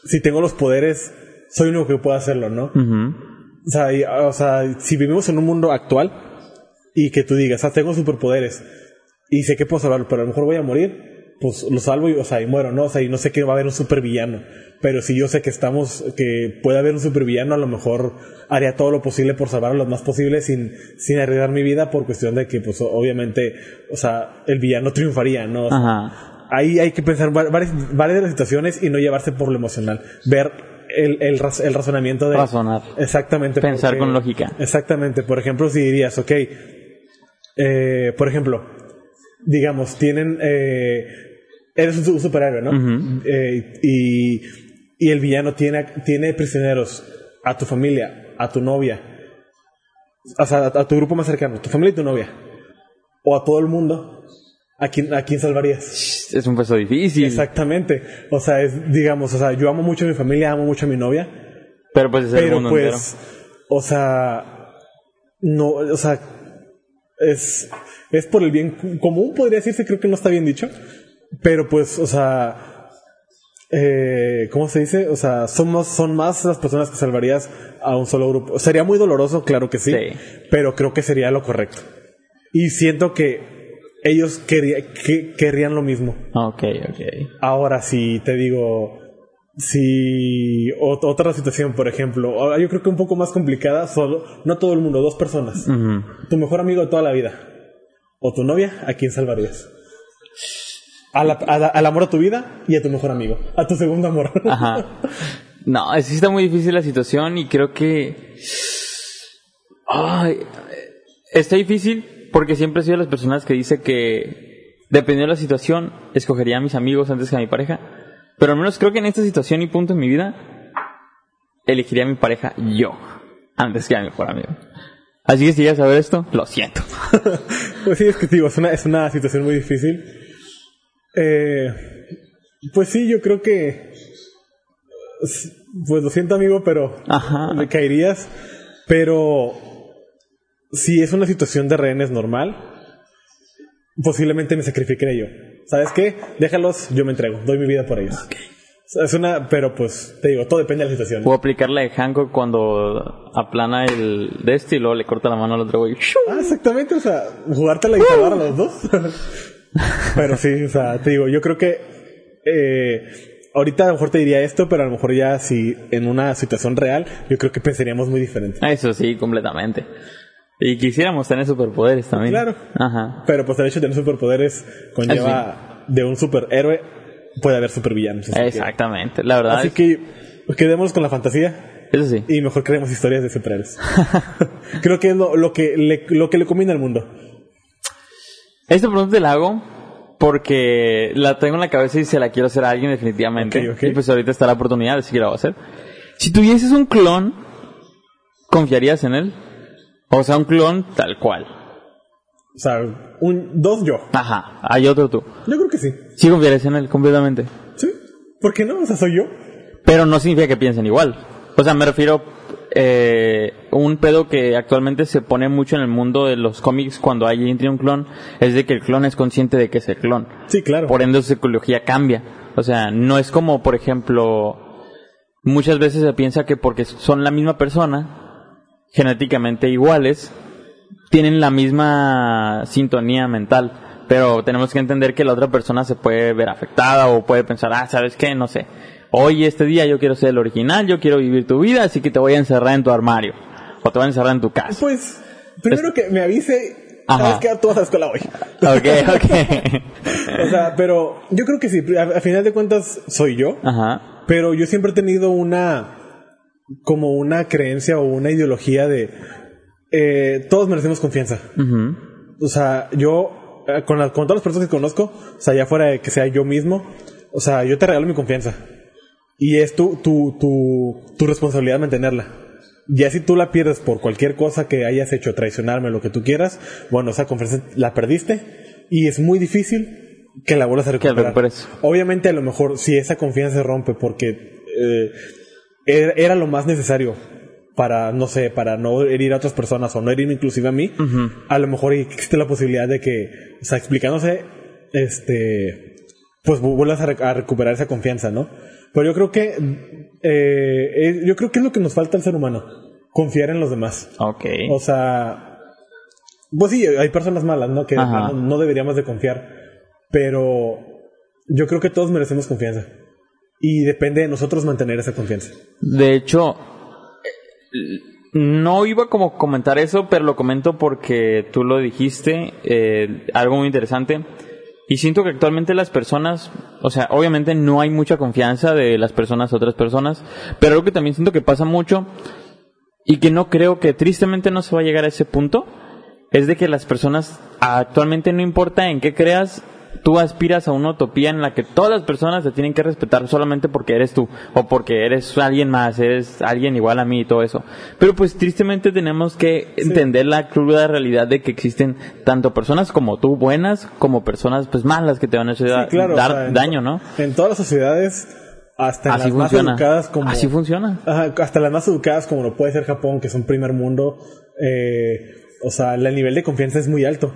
S2: si tengo los poderes, soy el único que puedo hacerlo, ¿no? O sea, y- o sea, si vivimos en un mundo actual y que tú digas, ah, tengo superpoderes y sé que puedo salvarlo, pero a lo mejor voy a morir, pues lo salvo y, o sea, y muero, ¿no? O sea, y no sé que va a haber un supervillano. Pero si yo sé que estamos, que puede haber un supervillano, a lo mejor haría todo lo posible por salvar a los más posibles sin, sin arriesgar mi vida por cuestión de que, pues, obviamente, o sea, el villano triunfaría, ¿no? O sea,
S1: Ajá.
S2: ahí hay que pensar va- varias, varias de las situaciones y no llevarse por lo emocional. Ver el, el, raz- el razonamiento de...
S1: Razonar.
S2: Exactamente.
S1: Pensar con lógica.
S2: Exactamente. Por ejemplo, si dirías, ok, eh, por ejemplo, digamos, tienen... Eh, eres un su- superhéroe, ¿no? Eh, y, y el villano tiene, tiene prisioneros a tu familia, a tu novia, o sea, a, a tu grupo más cercano, tu familia y tu novia, o a todo el mundo, ¿a quién, a quién salvarías?
S1: Es un peso difícil.
S2: Exactamente. O sea, es, digamos, o sea, yo amo mucho a mi familia, amo mucho a mi novia,
S1: Pero pues es el
S2: pero
S1: mundo
S2: pues, o sea, no, o sea, es, es por el bien común, podría decirse, creo que no está bien dicho, pero pues, o sea, eh, ¿cómo se dice? O sea, somos, son más las personas que salvarías a un solo grupo. Sería muy doloroso, claro que sí,
S1: Sí.
S2: pero creo que sería lo correcto. Y siento que ellos quería- que, querrían lo mismo.
S1: Ok, ok.
S2: Ahora, si te digo, si ot- otra situación, por ejemplo, yo creo que un poco más complicada, solo, no todo el mundo, dos personas. Tu mejor amigo de toda la vida. O tu novia, ¿a quién salvarías? A la- a la- al amor a tu vida y a tu mejor amigo. A tu segundo amor. [LAUGHS]
S1: Ajá. No, sí está muy difícil la situación y creo que... Ay, está difícil porque siempre he sido de las personas que dice que dependiendo de la situación escogería a mis amigos antes que a mi pareja. Pero al menos creo que en esta situación y punto en mi vida elegiría a mi pareja yo antes que a mi mejor amigo. Así que si llegas a ver esto, lo siento. [LAUGHS]
S2: Pues sí, es que digo, es una, es una situación muy difícil. Eh, pues sí, yo creo que. Pues lo siento, amigo, pero.
S1: Ajá.
S2: Me caerías. Pero. Si es una situación de rehenes normal, posiblemente me sacrificaré yo. ¿Sabes qué? Déjalos, yo me entrego. Doy mi vida por ellos. Es una. Pero pues, te digo, todo depende de la situación.
S1: Puedo aplicar la de Hancock cuando aplana el de este y luego le corta la mano al otro güey.
S2: Ah, exactamente, o sea, jugártela y salvar a los dos. [LAUGHS] pero sí, o sea, te digo, yo creo que eh, ahorita a lo mejor te diría esto, pero a lo mejor ya si en una situación real, yo creo que pensaríamos muy diferente.
S1: Eso sí, completamente. Y quisiéramos tener superpoderes también.
S2: Claro.
S1: Ajá.
S2: Pero pues el hecho de tener superpoderes conlleva de un superhéroe, puede haber supervillanos. que-
S1: Exactamente. La verdad.
S2: Así
S1: es-
S2: que pues, quedémonos con la fantasía
S1: Eso sí.
S2: y mejor creemos historias de superhéroes. [LAUGHS] creo que es lo, lo que le, lo que le combina al mundo.
S1: Esta pregunta te la hago porque la tengo en la cabeza y se la quiero hacer a alguien definitivamente. Y pues ahorita está la oportunidad, así que la voy a hacer. Si tuvieses un clon, ¿confiarías en él? O sea, un clon tal cual.
S2: O sea, un, dos yo.
S1: Ajá. Hay otro tú.
S2: Yo creo que sí.
S1: Sí confiarías en él completamente.
S2: Sí. ¿Por qué no? O sea, soy yo.
S1: Pero no significa que piensen igual. O sea, me refiero eh, un pedo que actualmente se pone mucho en el mundo de los cómics cuando alguien tiene un clon, es de que el clon es consciente de que es el clon.
S2: Sí, claro.
S1: Por ende su psicología cambia. O sea, no es como, por ejemplo, muchas veces se piensa que porque son la misma persona, genéticamente iguales, tienen la misma sintonía mental. Pero tenemos que entender que la otra persona se puede ver afectada o puede pensar, ah, ¿sabes qué? No sé. Hoy, este día, yo quiero ser el original, yo quiero vivir tu vida, así que te voy a encerrar en tu armario. O te voy a encerrar en tu casa.
S2: Pues, primero que me avise,
S1: Ajá.
S2: sabes que tú vas a la escuela hoy.
S1: Ok, [LAUGHS] ok.
S2: o sea, pero yo creo que sí, a, a final de cuentas soy yo,
S1: Ajá.
S2: pero yo siempre he tenido una, como una creencia o una ideología de, eh, todos merecemos confianza. O sea, yo, eh, con, las- con todas las personas que conozco, o sea, ya fuera de que sea yo mismo, o sea, yo te regalo mi confianza. Y es tu, tu, tu, tu responsabilidad mantenerla. Ya si tú la pierdes por cualquier cosa que hayas hecho, traicionarme, lo que tú quieras, bueno, esa confianza la perdiste y es muy difícil que la vuelvas a
S1: la
S2: recuperar. Obviamente, a lo mejor, si esa confianza se rompe porque eh, era, era lo más necesario para, no sé, para no herir a otras personas o no herirme inclusive a mí, a lo mejor existe la posibilidad de que, o sea, explicándose, este, pues vu- vuelvas a, re- a recuperar esa confianza, ¿no? Pero yo creo que, eh, eh, yo creo que es lo que nos falta al ser humano, confiar en los demás.
S1: Ok.
S2: O sea, pues sí, hay personas malas, ¿no? Que no, no deberíamos de confiar. Pero Yo creo que todos merecemos confianza. Y depende de nosotros mantener esa confianza.
S1: De hecho, no iba como a comentar eso, pero lo comento porque tú lo dijiste, eh, algo muy interesante. Y siento que actualmente las personas, o sea, obviamente no hay mucha confianza de las personas a otras personas, pero algo que también siento que pasa mucho y que no creo que tristemente no se va a llegar a ese punto, es de que las personas actualmente no importa en qué creas, tú aspiras a una utopía en la que todas las personas te tienen que respetar solamente porque eres tú o porque eres alguien más, eres alguien igual a mí y todo eso. Pero pues tristemente tenemos que entender la cruda realidad de que existen tanto personas como tú buenas como personas pues malas que te van a hacer dar daño, ¿no?
S2: En todas las sociedades hasta las más educadas como
S1: así funciona.
S2: Hasta las más educadas como lo puede ser Japón que es un primer mundo eh, o sea el nivel de confianza es muy alto.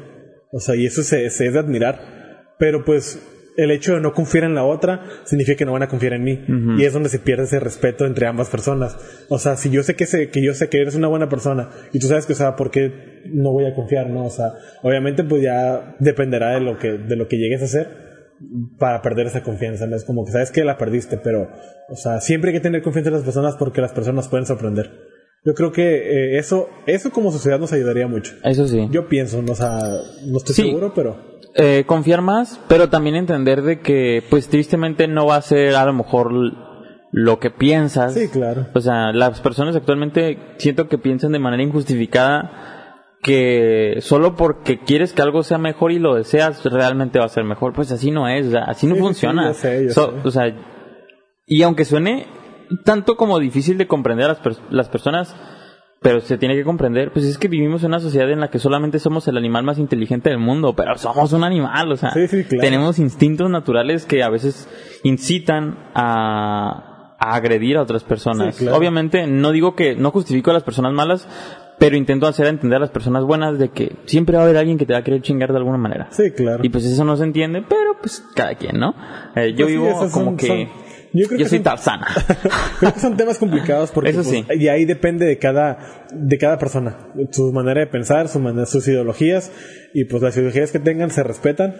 S2: O sea y eso se, se es de admirar pero pues el hecho de no confiar en la otra significa que no van a confiar en mí. Y es donde se pierde ese respeto entre ambas personas. O sea si yo sé que sé, que yo sé que eres una buena persona y tú sabes que o sea por qué no voy a confiar no o sea obviamente pues ya dependerá de lo que de lo que llegues a hacer para perder esa confianza. No es como que sabes que la perdiste pero o sea siempre hay que tener confianza en las personas porque las personas pueden sorprender. Yo creo que eh, eso eso como sociedad nos ayudaría mucho.
S1: Eso sí.
S2: Yo pienso no o sea no estoy seguro pero
S1: eh, confiar más, pero también entender de que, pues tristemente no va a ser a lo mejor lo que piensas.
S2: Sí, claro.
S1: O sea, las personas actualmente siento que piensan de manera injustificada que solo porque quieres que algo sea mejor y lo deseas, realmente va a ser mejor. Pues así no es, o sea, así no funciona. O sea, y aunque suene tanto como difícil de comprender a las, las personas, pero se tiene que comprender, pues es que vivimos en una sociedad en la que solamente somos el animal más inteligente del mundo, pero somos un animal, o sea, tenemos instintos naturales que a veces incitan a, agredir a otras personas. Obviamente, no digo que no justifico a las personas malas, pero intento hacer entender a las personas buenas de que siempre va a haber alguien que te va a querer chingar de alguna manera.
S2: Sí, claro.
S1: Y pues eso no se entiende, pero pues cada quien, ¿no? Eh, yo vivo como que... Yo, creo que soy Tarzana. [LAUGHS]
S2: creo que son temas complicados porque
S1: Eso sí.
S2: Pues, y ahí depende de cada de cada persona, su manera de pensar, su manera, sus ideologías y pues las ideologías que tengan se respetan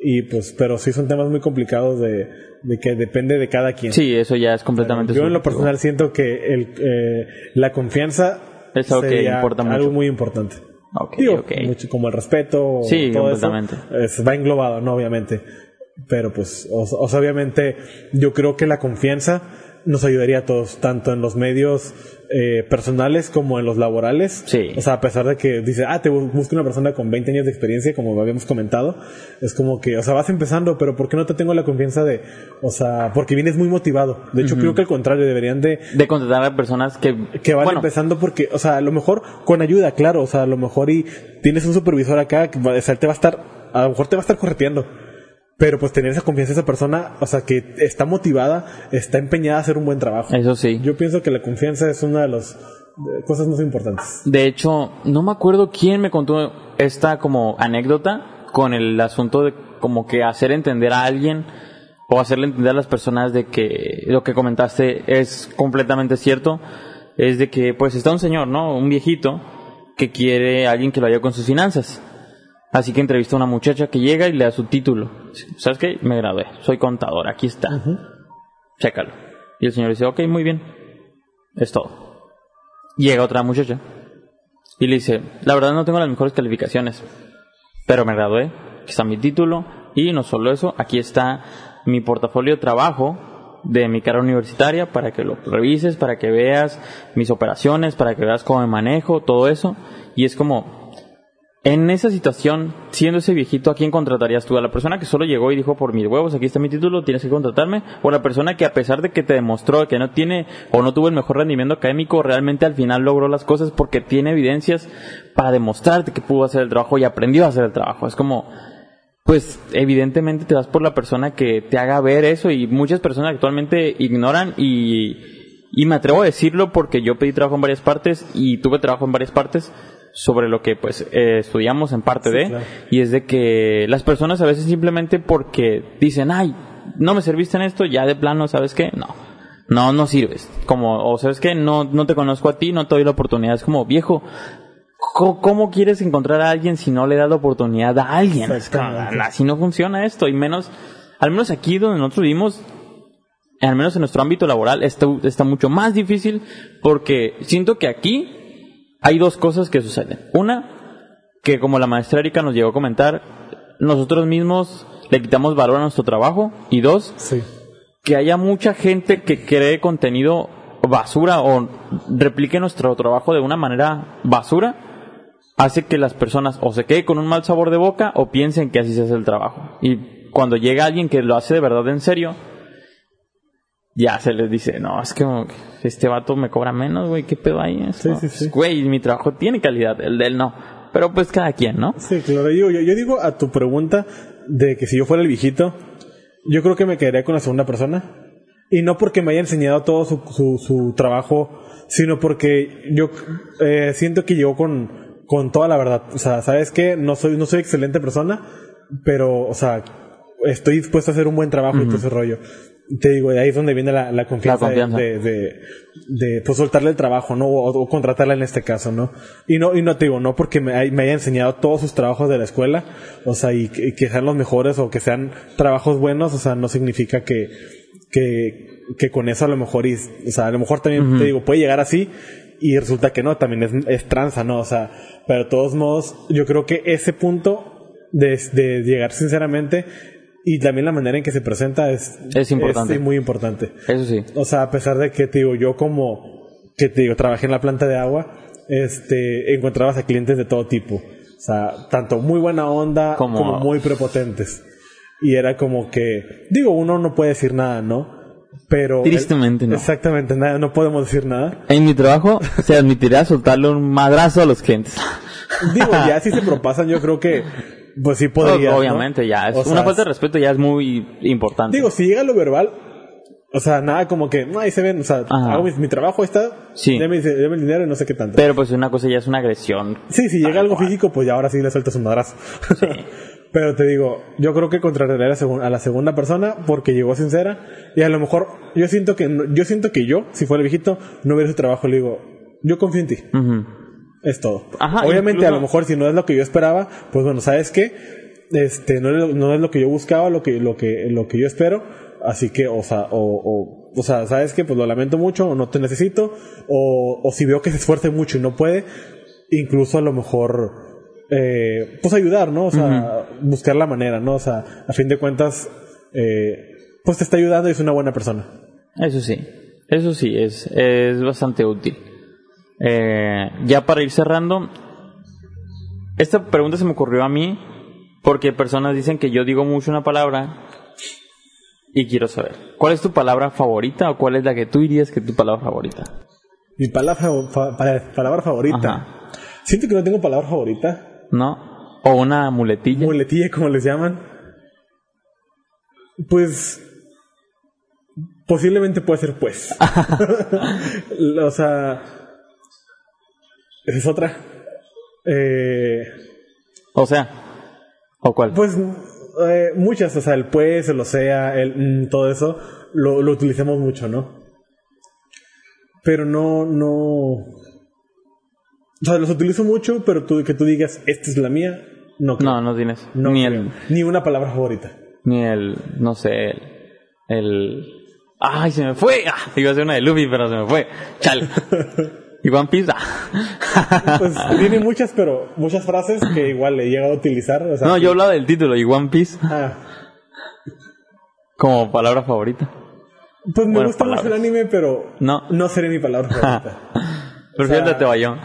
S2: y pues pero sí son temas muy complicados de, de que depende de cada quien.
S1: Sí, eso ya es completamente.
S2: yo en lo personal siento que el, eh, la confianza
S1: es algo que importa mucho.
S2: Algo muy importante.
S1: Okay, okay.
S2: como el respeto,
S1: sí, todo completamente.
S2: Eso, va englobado, no obviamente. Pero pues, o, obviamente, yo creo que la confianza nos ayudaría a todos, tanto en los medios eh, personales como en los laborales.
S1: Sí.
S2: O sea, a pesar de que dice, ah, te busco una persona con 20 años de experiencia, como habíamos comentado, es como que, o sea, vas empezando, pero ¿por qué no te tengo la confianza de, o sea, porque vienes muy motivado? De hecho, creo que al contrario, deberían de...
S1: De contratar a personas que...
S2: Que van empezando porque, o sea, a lo mejor con ayuda, claro, o sea, a lo mejor y tienes un supervisor acá, que o sea, te va a estar, a lo mejor te va a estar correteando pero pues tener esa confianza en esa persona, o sea, que está motivada, está empeñada a hacer un buen trabajo.
S1: Eso sí.
S2: Yo pienso que la confianza es una de las cosas más importantes.
S1: De hecho, no me acuerdo quién me contó esta como anécdota con el asunto de como que hacer entender a alguien o hacerle entender a las personas de que lo que comentaste es completamente cierto. Es de que pues está un señor, ¿no? Un viejito que quiere a alguien que lo ayude con sus finanzas. Así que entrevista a una muchacha que llega y le da su título. ¿Sabes qué? Me gradué, soy contador, aquí está. Chécalo. Y el señor dice, ok, muy bien. Es todo. Llega otra muchacha y le dice, la verdad no tengo las mejores calificaciones, pero me gradué, aquí está mi título y no solo eso, aquí está mi portafolio de trabajo de mi carrera universitaria para que lo revises, para que veas mis operaciones, para que veas cómo me manejo, todo eso. Y es como, en esa situación, siendo ese viejito, ¿a quién contratarías tú? ¿A la persona que solo llegó y dijo por mis huevos, aquí está mi título, tienes que contratarme? ¿O a la persona que a pesar de que te demostró que no tiene o no tuvo el mejor rendimiento académico, realmente al final logró las cosas porque tiene evidencias para demostrarte que pudo hacer el trabajo y aprendió a hacer el trabajo? Es como, pues evidentemente te vas por la persona que te haga ver eso y muchas personas actualmente ignoran y, y me atrevo a decirlo porque yo pedí trabajo en varias partes y tuve trabajo en varias partes sobre lo que pues eh, estudiamos en parte de y es de que las personas a veces simplemente porque dicen ay no me serviste en esto ya de plano sabes qué no no no sirves. Como o sabes qué no no te conozco a ti no te doy la oportunidad. Es como viejo ¿Cómo, quieres encontrar a alguien si no le das la oportunidad a alguien? Así no funciona esto, y menos al menos aquí donde nosotros vivimos, al menos en nuestro ámbito laboral, está, está mucho más difícil porque siento que aquí hay dos cosas que suceden. Una, que como la maestra Erika nos llegó a comentar, nosotros mismos le quitamos valor a nuestro trabajo. Y dos,
S2: Sí.
S1: que haya mucha gente que cree contenido basura o replique nuestro trabajo de una manera basura, hace que las personas o se queden con un mal sabor de boca o piensen que así se hace el trabajo. Y cuando llega alguien que lo hace de verdad en serio, ya se les dice, no, es que este vato me cobra menos, güey, ¿qué pedo ahí?
S2: Sí, sí, sí.
S1: Güey, mi trabajo tiene calidad, el de él no. Pero pues cada quien, ¿no?
S2: Sí, claro. Yo, yo, yo digo a tu pregunta de que si yo fuera el viejito, yo creo que me quedaría con la segunda persona. Y no porque me haya enseñado todo su, su, su trabajo, sino porque yo eh, siento que llegó con, con toda la verdad. O sea, ¿sabes qué? No soy, no soy excelente persona, pero, o sea, estoy dispuesto a hacer un buen trabajo y todo ese rollo. Te digo, de ahí es donde viene la, la confianza,
S1: La confianza.
S2: De, de, de, de, pues soltarle el trabajo, ¿no? O, o contratarla en este caso, ¿no? Y no, y no te digo, no porque me, hay- me haya enseñado todos sus trabajos de la escuela, o sea, y, que- y que sean los mejores o que sean trabajos buenos, o sea, no significa que, que, que con eso a lo mejor, y, o sea, a lo mejor también te digo, puede llegar así y resulta que no, también es, es tranza, ¿no? O sea, pero de todos modos, yo creo que ese punto de, de llegar sinceramente y también la manera en que se presenta es,
S1: Es importante.
S2: es muy importante.
S1: Eso sí.
S2: O sea, a pesar de que te digo, yo como que te digo, trabajé en la planta de agua, este, encontrabas a clientes de todo tipo. O sea, tanto muy buena onda
S1: Como-
S2: como, muy prepotentes. Y era como que, digo, uno no puede decir nada, ¿no? Pero.
S1: Tristemente, no.
S2: Exactamente, nada, no podemos decir nada.
S1: En mi trabajo se admitirá soltarle un madrazo a los clientes.
S2: Digo, ya si se propasan, yo creo que, pues sí podría.
S1: Obviamente, ya. Es
S2: O sea,
S1: una falta de respeto ya es muy importante.
S2: Digo, si llega lo verbal, o sea, nada como que, no, ahí se ven, o sea,
S1: Ajá.
S2: hago mi, mi trabajo, ahí está,
S1: Sí.
S2: deme, deme el dinero y no sé qué tanto.
S1: Pero pues una cosa ya es una agresión.
S2: Sí, si llega algo físico, pues ya ahora sí le sueltas un madrazo. [LAUGHS] Pero te digo, yo creo que contrariaría a la, segunda persona porque llegó sincera y a lo mejor yo siento que yo siento que yo, si fuera el viejito, no hubiera su trabajo. Le digo, yo confío en ti,
S1: Ujú.
S2: Es todo.
S1: Ajá,
S2: Obviamente
S1: incluso-
S2: a lo mejor si no es lo que yo esperaba, pues bueno, sabes qué, este, no es, lo- no es lo que yo buscaba, lo que lo que lo que yo espero, así que, o sea, o, o, o sea, sabes que, pues lo lamento mucho, o no te necesito, o, o si veo que se esfuerce mucho y no puede, incluso a lo mejor eh, pues ayudar, ¿no? O sea, buscar la manera, ¿no? O sea, a fin de cuentas, eh, pues te está ayudando y es una buena persona.
S1: Eso sí. Eso sí, es, es bastante útil. Eh, ya para ir cerrando, esta pregunta se me ocurrió a mí porque personas dicen que yo digo mucho una palabra y quiero saber, ¿cuál es tu palabra favorita o cuál es la que tú dirías que es tu palabra favorita?
S2: Mi palabra, fa- pa- palabra favorita.
S1: Ajá.
S2: Siento que no tengo palabra favorita.
S1: ¿No? O una muletilla.
S2: muletilla, como les llaman. Pues. Posiblemente puede ser pues. [LAUGHS] [LAUGHS] o sea. Esa es otra. Eh,
S1: o sea, ¿o cuál?
S2: pues. eh, muchas, o sea, el pues, el o sea, el mm, todo eso, lo, lo utilizamos mucho, ¿no? Pero no, no. O sea, los utilizo mucho, pero tú, que tú digas, esta es la mía, no creo.
S1: no, no tienes.
S2: No
S1: ni
S2: creo.
S1: el,
S2: Ni una palabra favorita.
S1: ni el, no sé, el, el... ¡Ay, se me fue! Ah, iba a ser una de Luffy, pero se me fue. ¡Chal! [LAUGHS] ¿Y One Piece? Ah.
S2: Pues [LAUGHS] tiene muchas, pero muchas frases que igual le llega a utilizar. O sea,
S1: No, yo hablaba del título, y One Piece
S2: Ah,
S1: como palabra favorita.
S2: pues me
S1: Bueno,
S2: gusta mucho el anime, pero
S1: No.
S2: no sería mi palabra [LAUGHS] favorita.
S1: Prefiero
S2: sea-
S1: el de Tebayón.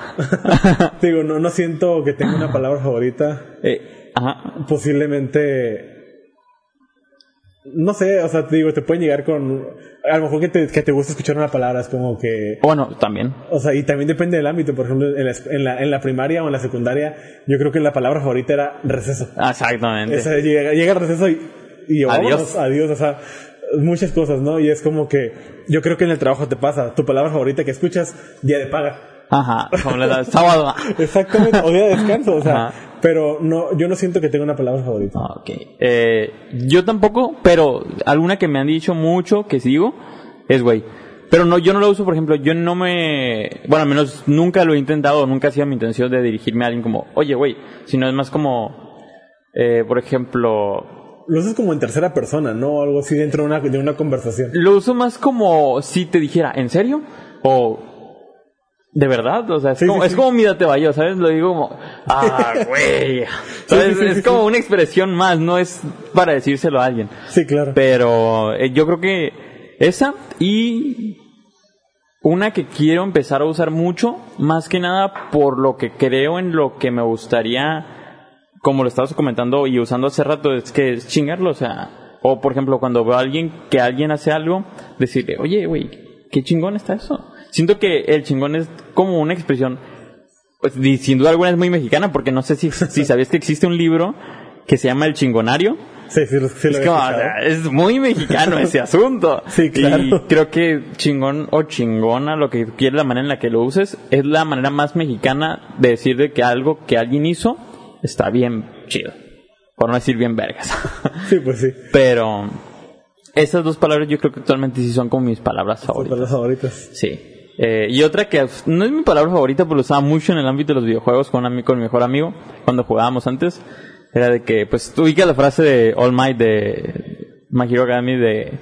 S1: [LAUGHS]
S2: Te Digo, no, no siento que tenga una palabra favorita.
S1: Eh, ajá.
S2: Posiblemente. No sé, o sea, te digo, te pueden llegar con. A lo mejor que te, que te gusta escuchar una palabra, es como que.
S1: Bueno, también.
S2: O sea, y también depende del ámbito. Por ejemplo, en la, en la, en la primaria o en la secundaria, yo creo que la palabra favorita era receso.
S1: Exactamente.
S2: O sea, llega, llega el receso y, y
S1: Adiós.
S2: vámonos, adiós, o sea, muchas cosas, ¿no? Y es como que yo creo que en el trabajo te pasa, tu palabra favorita que escuchas, día de paga.
S1: Ajá. Como le da sábado. [LAUGHS]
S2: Exactamente, o día de descanso, o sea,
S1: Ajá.
S2: pero no, yo no siento que tenga una palabra favorita.
S1: Ah, Ok. Eh, yo tampoco, pero alguna que me han dicho mucho que sigo es güey. Pero no, yo no lo uso, por ejemplo, yo no me... Bueno, al menos nunca lo he intentado, nunca ha sido mi intención de dirigirme a alguien como, oye, güey, sino es más como, eh, por ejemplo,
S2: lo usas como en tercera persona, ¿no? Algo así dentro de una, de una conversación.
S1: Lo uso más como si te dijera, ¿en serio? O ¿De verdad? O sea, es,
S2: Sí,
S1: como,
S2: sí,
S1: es
S2: sí.
S1: como date yo, ¿sabes? Lo digo como, ah, [LAUGHS] güey. Es como una expresión más, no es para decírselo a alguien.
S2: Sí, claro.
S1: Pero eh, yo creo que esa y una que quiero empezar a usar mucho, más que nada por lo que creo en lo que me gustaría, como lo estabas comentando y usando hace rato, es que es chingarlo, o sea, o por ejemplo cuando veo a alguien que alguien hace algo, decirle, oye, güey, qué chingón está eso. Siento que el chingón es como una expresión, pues y sin duda alguna es muy mexicana, porque no sé si, si [LAUGHS] sabías que existe un libro que se llama El Chingonario.
S2: Sí, sí, sí lo
S1: Es como, o sea, es muy mexicano ese [LAUGHS] asunto.
S2: Sí, claro.
S1: Y creo que chingón o chingona, lo que quieres, la manera en la que lo uses, es la manera más mexicana de decir de que algo que alguien hizo está bien chido. Por no decir bien vergas. [LAUGHS]
S2: Sí, pues sí.
S1: Pero esas dos palabras yo creo que actualmente sí son como mis palabras favoritas.
S2: las favoritas.
S1: Sí. Eh, y otra que no es mi palabra favorita, pero lo usaba mucho en el ámbito de los videojuegos con, ami- con mi mejor amigo, cuando jugábamos antes, era de que, pues, tú ubicas la frase de All Might de My Hero Academy de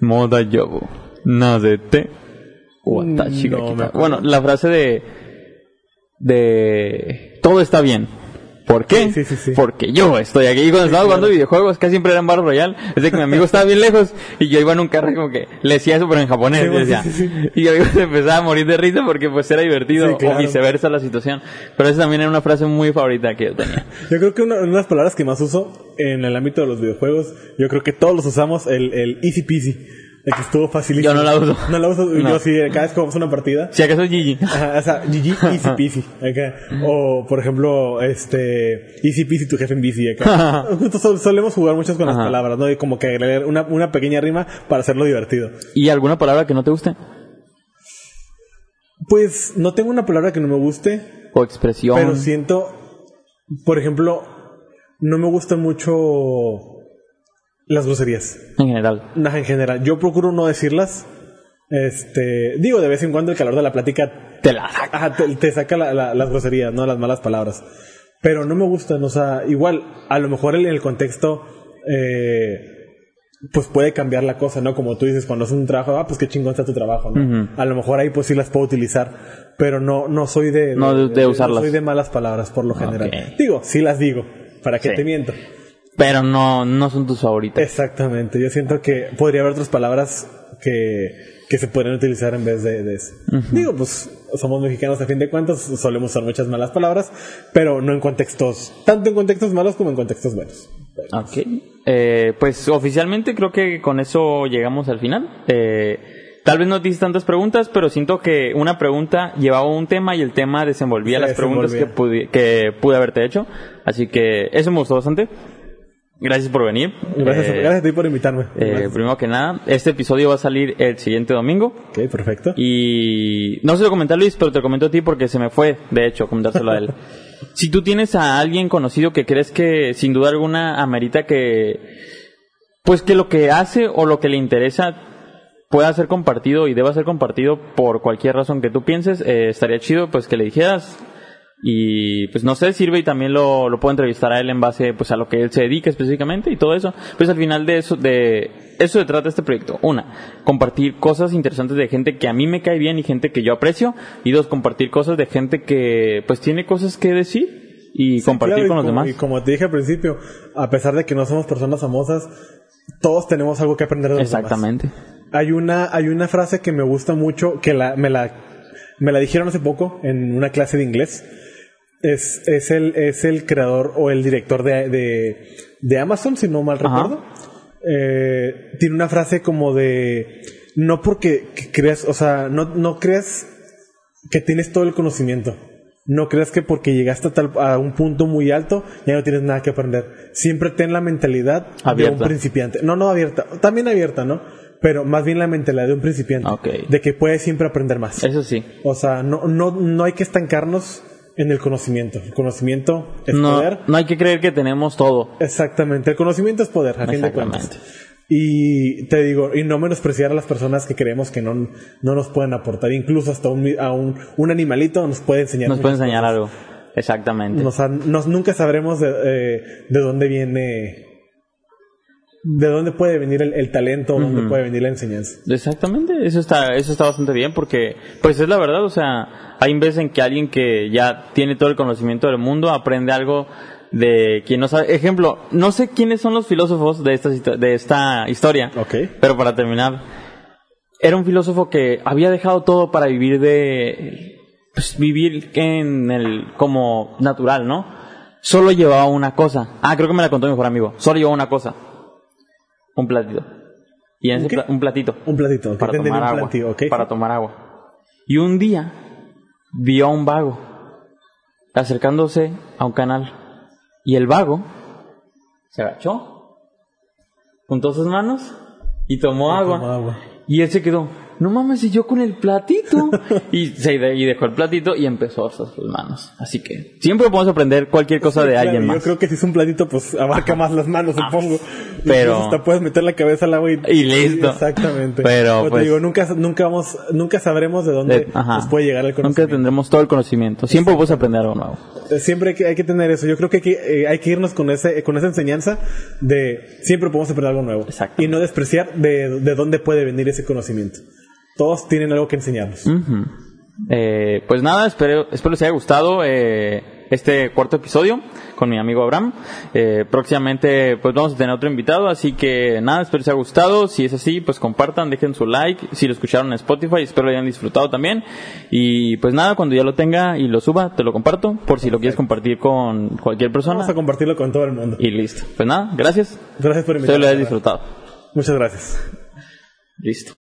S1: Moda Yobu, Nazete, Watashi ga
S2: No, me
S1: kita".
S2: acuerdo.
S1: Bueno, la frase de, de todo está bien. ¿Por qué?
S2: Sí, sí, sí, sí.
S1: Porque yo estoy aquí. Y cuando estaba jugando videojuegos, casi siempre era en Battle Royale. Es de que mi amigo estaba bien lejos y yo iba en un carro como que le decía eso, pero en japonés. Decía, y yo se [LAUGHS] empezaba a morir de risa porque pues era divertido
S2: claro.
S1: o viceversa la situación. Pero esa también era una frase muy favorita que yo tenía.
S2: Yo creo que una, una de las palabras que más uso en el ámbito de los videojuegos, yo creo que todos los usamos, el, el easy peasy. Que estuvo facilísimo.
S1: Yo no la uso.
S2: No la uso.
S1: No.
S2: Yo sí, cada vez que vamos a una partida.
S1: Si acaso Gigi.
S2: Ajá, o sea, GG [LAUGHS] easy peasy. Acá. O, por ejemplo, este, easy peasy tu jefe en bici. Acá. [LAUGHS] Solemos jugar muchos con las
S1: Ajá.
S2: palabras, ¿no? Y como que agregar una, una pequeña rima para hacerlo divertido.
S1: ¿Y alguna palabra que no te guste?
S2: Pues no tengo una palabra que no me guste,
S1: O expresión.
S2: pero siento, por ejemplo, no me gustan mucho las groserías.
S1: En general.
S2: Nah, en general, yo procuro no decirlas. Este, digo, de vez en cuando el calor de la plática
S1: Te la saca.
S2: ajá, te, te saca la- la- las groserías, no las malas palabras. Pero no me gustan, o sea, igual, a lo mejor en el contexto, eh, pues puede cambiar la cosa, ¿no? Como tú dices, cuando es un trabajo, ah, pues qué chingón está tu trabajo, ¿no? A lo mejor ahí pues sí las puedo utilizar, pero no, no soy de,
S1: No de- de usarlas.
S2: No soy de malas palabras por lo general. Digo, sí las digo, ¿para qué
S1: Sí.
S2: te miento?
S1: Pero no, no son tus favoritas.
S2: Exactamente, yo siento que podría haber otras palabras que, que se podrían utilizar en vez de, de eso. Digo, pues somos mexicanos a fin de cuentas, solemos usar muchas malas palabras, pero no en contextos, tanto en contextos malos como en contextos buenos.
S1: Ok. Eh, pues oficialmente creo que con eso llegamos al final. Eh, tal vez no te hice tantas preguntas, pero siento que una pregunta llevaba un tema y el tema desenvolvía
S2: Se
S1: las preguntas que, que pude haberte hecho. Así que eso me gustó bastante. Gracias por venir.
S2: Gracias,
S1: Eh,
S2: gracias a ti por invitarme.
S1: eh, primero que nada, este episodio va a salir el siguiente domingo.
S2: ok, perfecto.
S1: Y no se lo comenté a Luis, pero te lo comento a ti porque se me fue, de hecho, comentárselo a él. [LAUGHS] si tú tienes a alguien conocido que crees que sin duda alguna amerita que, pues que lo que hace o lo que le interesa pueda ser compartido y deba ser compartido por cualquier razón que tú pienses, eh, estaría chido pues que le dijeras y pues no sé, sirve y también lo, lo puedo entrevistar a él en base pues a lo que él se dedica específicamente y todo eso. Pues al final de eso, de eso se trata este proyecto. Una, compartir cosas interesantes de gente que a mí me cae bien y gente que yo aprecio. Y dos, compartir cosas de gente que pues tiene cosas que decir y compartir
S2: Claro, y
S1: con los demás.
S2: Y como te dije al principio, a pesar de que no somos personas famosas, todos tenemos algo que aprender de los demás.
S1: Exactamente.
S2: Hay una, hay una frase que me gusta mucho, que la, me, la, me la dijeron hace poco en una clase de inglés. Es, es, el, es el creador o el director de, de, de Amazon, si no mal recuerdo. Eh, tiene una frase como de, no porque que creas, o sea, no, no creas que tienes todo el conocimiento. No creas que porque llegaste a, tal, a un punto muy alto ya no tienes nada que aprender. Siempre ten la mentalidad de un principiante. No, no abierta. También abierta, ¿no? Pero más bien la mentalidad de un principiante. De que puedes siempre aprender más.
S1: Eso sí.
S2: O sea, no, no, no hay que estancarnos en el conocimiento. El conocimiento es
S1: No,
S2: poder.
S1: no hay que creer que tenemos todo.
S2: Exactamente. El conocimiento es poder, a fin de cuentas. Y te digo, y no menospreciar a las personas que creemos que no, no nos pueden aportar. Incluso hasta un, a un, un animalito nos puede enseñar.
S1: Nos puede enseñar
S2: cosas.
S1: algo. Exactamente.
S2: Nos nos- nunca sabremos de, eh, de dónde viene de dónde puede venir el, el talento, uh dónde puede venir la enseñanza.
S1: Exactamente, eso está, eso está bastante bien porque, pues es la verdad, o sea, hay veces en que alguien que ya tiene todo el conocimiento del mundo aprende algo de quien no sabe. Ejemplo, no sé quiénes son los filósofos de esta, de esta historia,
S2: okay.
S1: pero para terminar, era un filósofo que había dejado todo para vivir de, pues, vivir en el, como natural, ¿no? Solo llevaba una cosa. Ah, creo que me la contó mi mejor amigo. Solo llevaba una cosa un platito. Y en ese ¿Un, un platito.
S2: Un platito.
S1: Para tomar agua. Para tomar agua. Y un día vio a un vago acercándose a un canal. Y el vago se agachó, juntó sus manos y tomó, agua. tomó agua. Y él se quedó, no mames, y yo con el platito. [LAUGHS] y, se, y dejó el platito y empezó a usar sus manos. Así que siempre podemos aprender cualquier cosa de alguien más.
S2: Yo creo que si es un platito, pues abarca más las manos, ah, supongo.
S1: Pero.
S2: hasta puedes meter la cabeza al agua y,
S1: y listo.
S2: exactamente.
S1: Pero, pues,
S2: digo, nunca, nunca vamos, nunca sabremos de dónde nos puede llegar el conocimiento.
S1: Nunca tendremos todo el conocimiento. Siempre podemos aprender algo nuevo.
S2: Eh, siempre hay que, hay que tener eso. Yo creo que hay que, eh, hay que irnos con ese, con esa enseñanza de siempre podemos aprender algo nuevo.
S1: Exacto.
S2: Y no despreciar de, de dónde puede venir ese conocimiento todos tienen algo que enseñarnos.
S1: Eh, pues nada, espero, espero les haya gustado eh, este cuarto episodio con mi amigo Abraham. Eh, próximamente pues vamos a tener otro invitado, así que nada, espero les haya gustado. Si es así, pues compartan, dejen su like. Si lo escucharon en Spotify, espero lo hayan disfrutado también. Y pues nada, cuando ya lo tenga y lo suba, te lo comparto por si lo quieres compartir con cualquier persona.
S2: Vamos a compartirlo con todo el mundo.
S1: Y listo. Pues nada, gracias.
S2: Gracias por invitarme.
S1: Espero lo hayas disfrutado.
S2: Muchas gracias.
S1: Listo.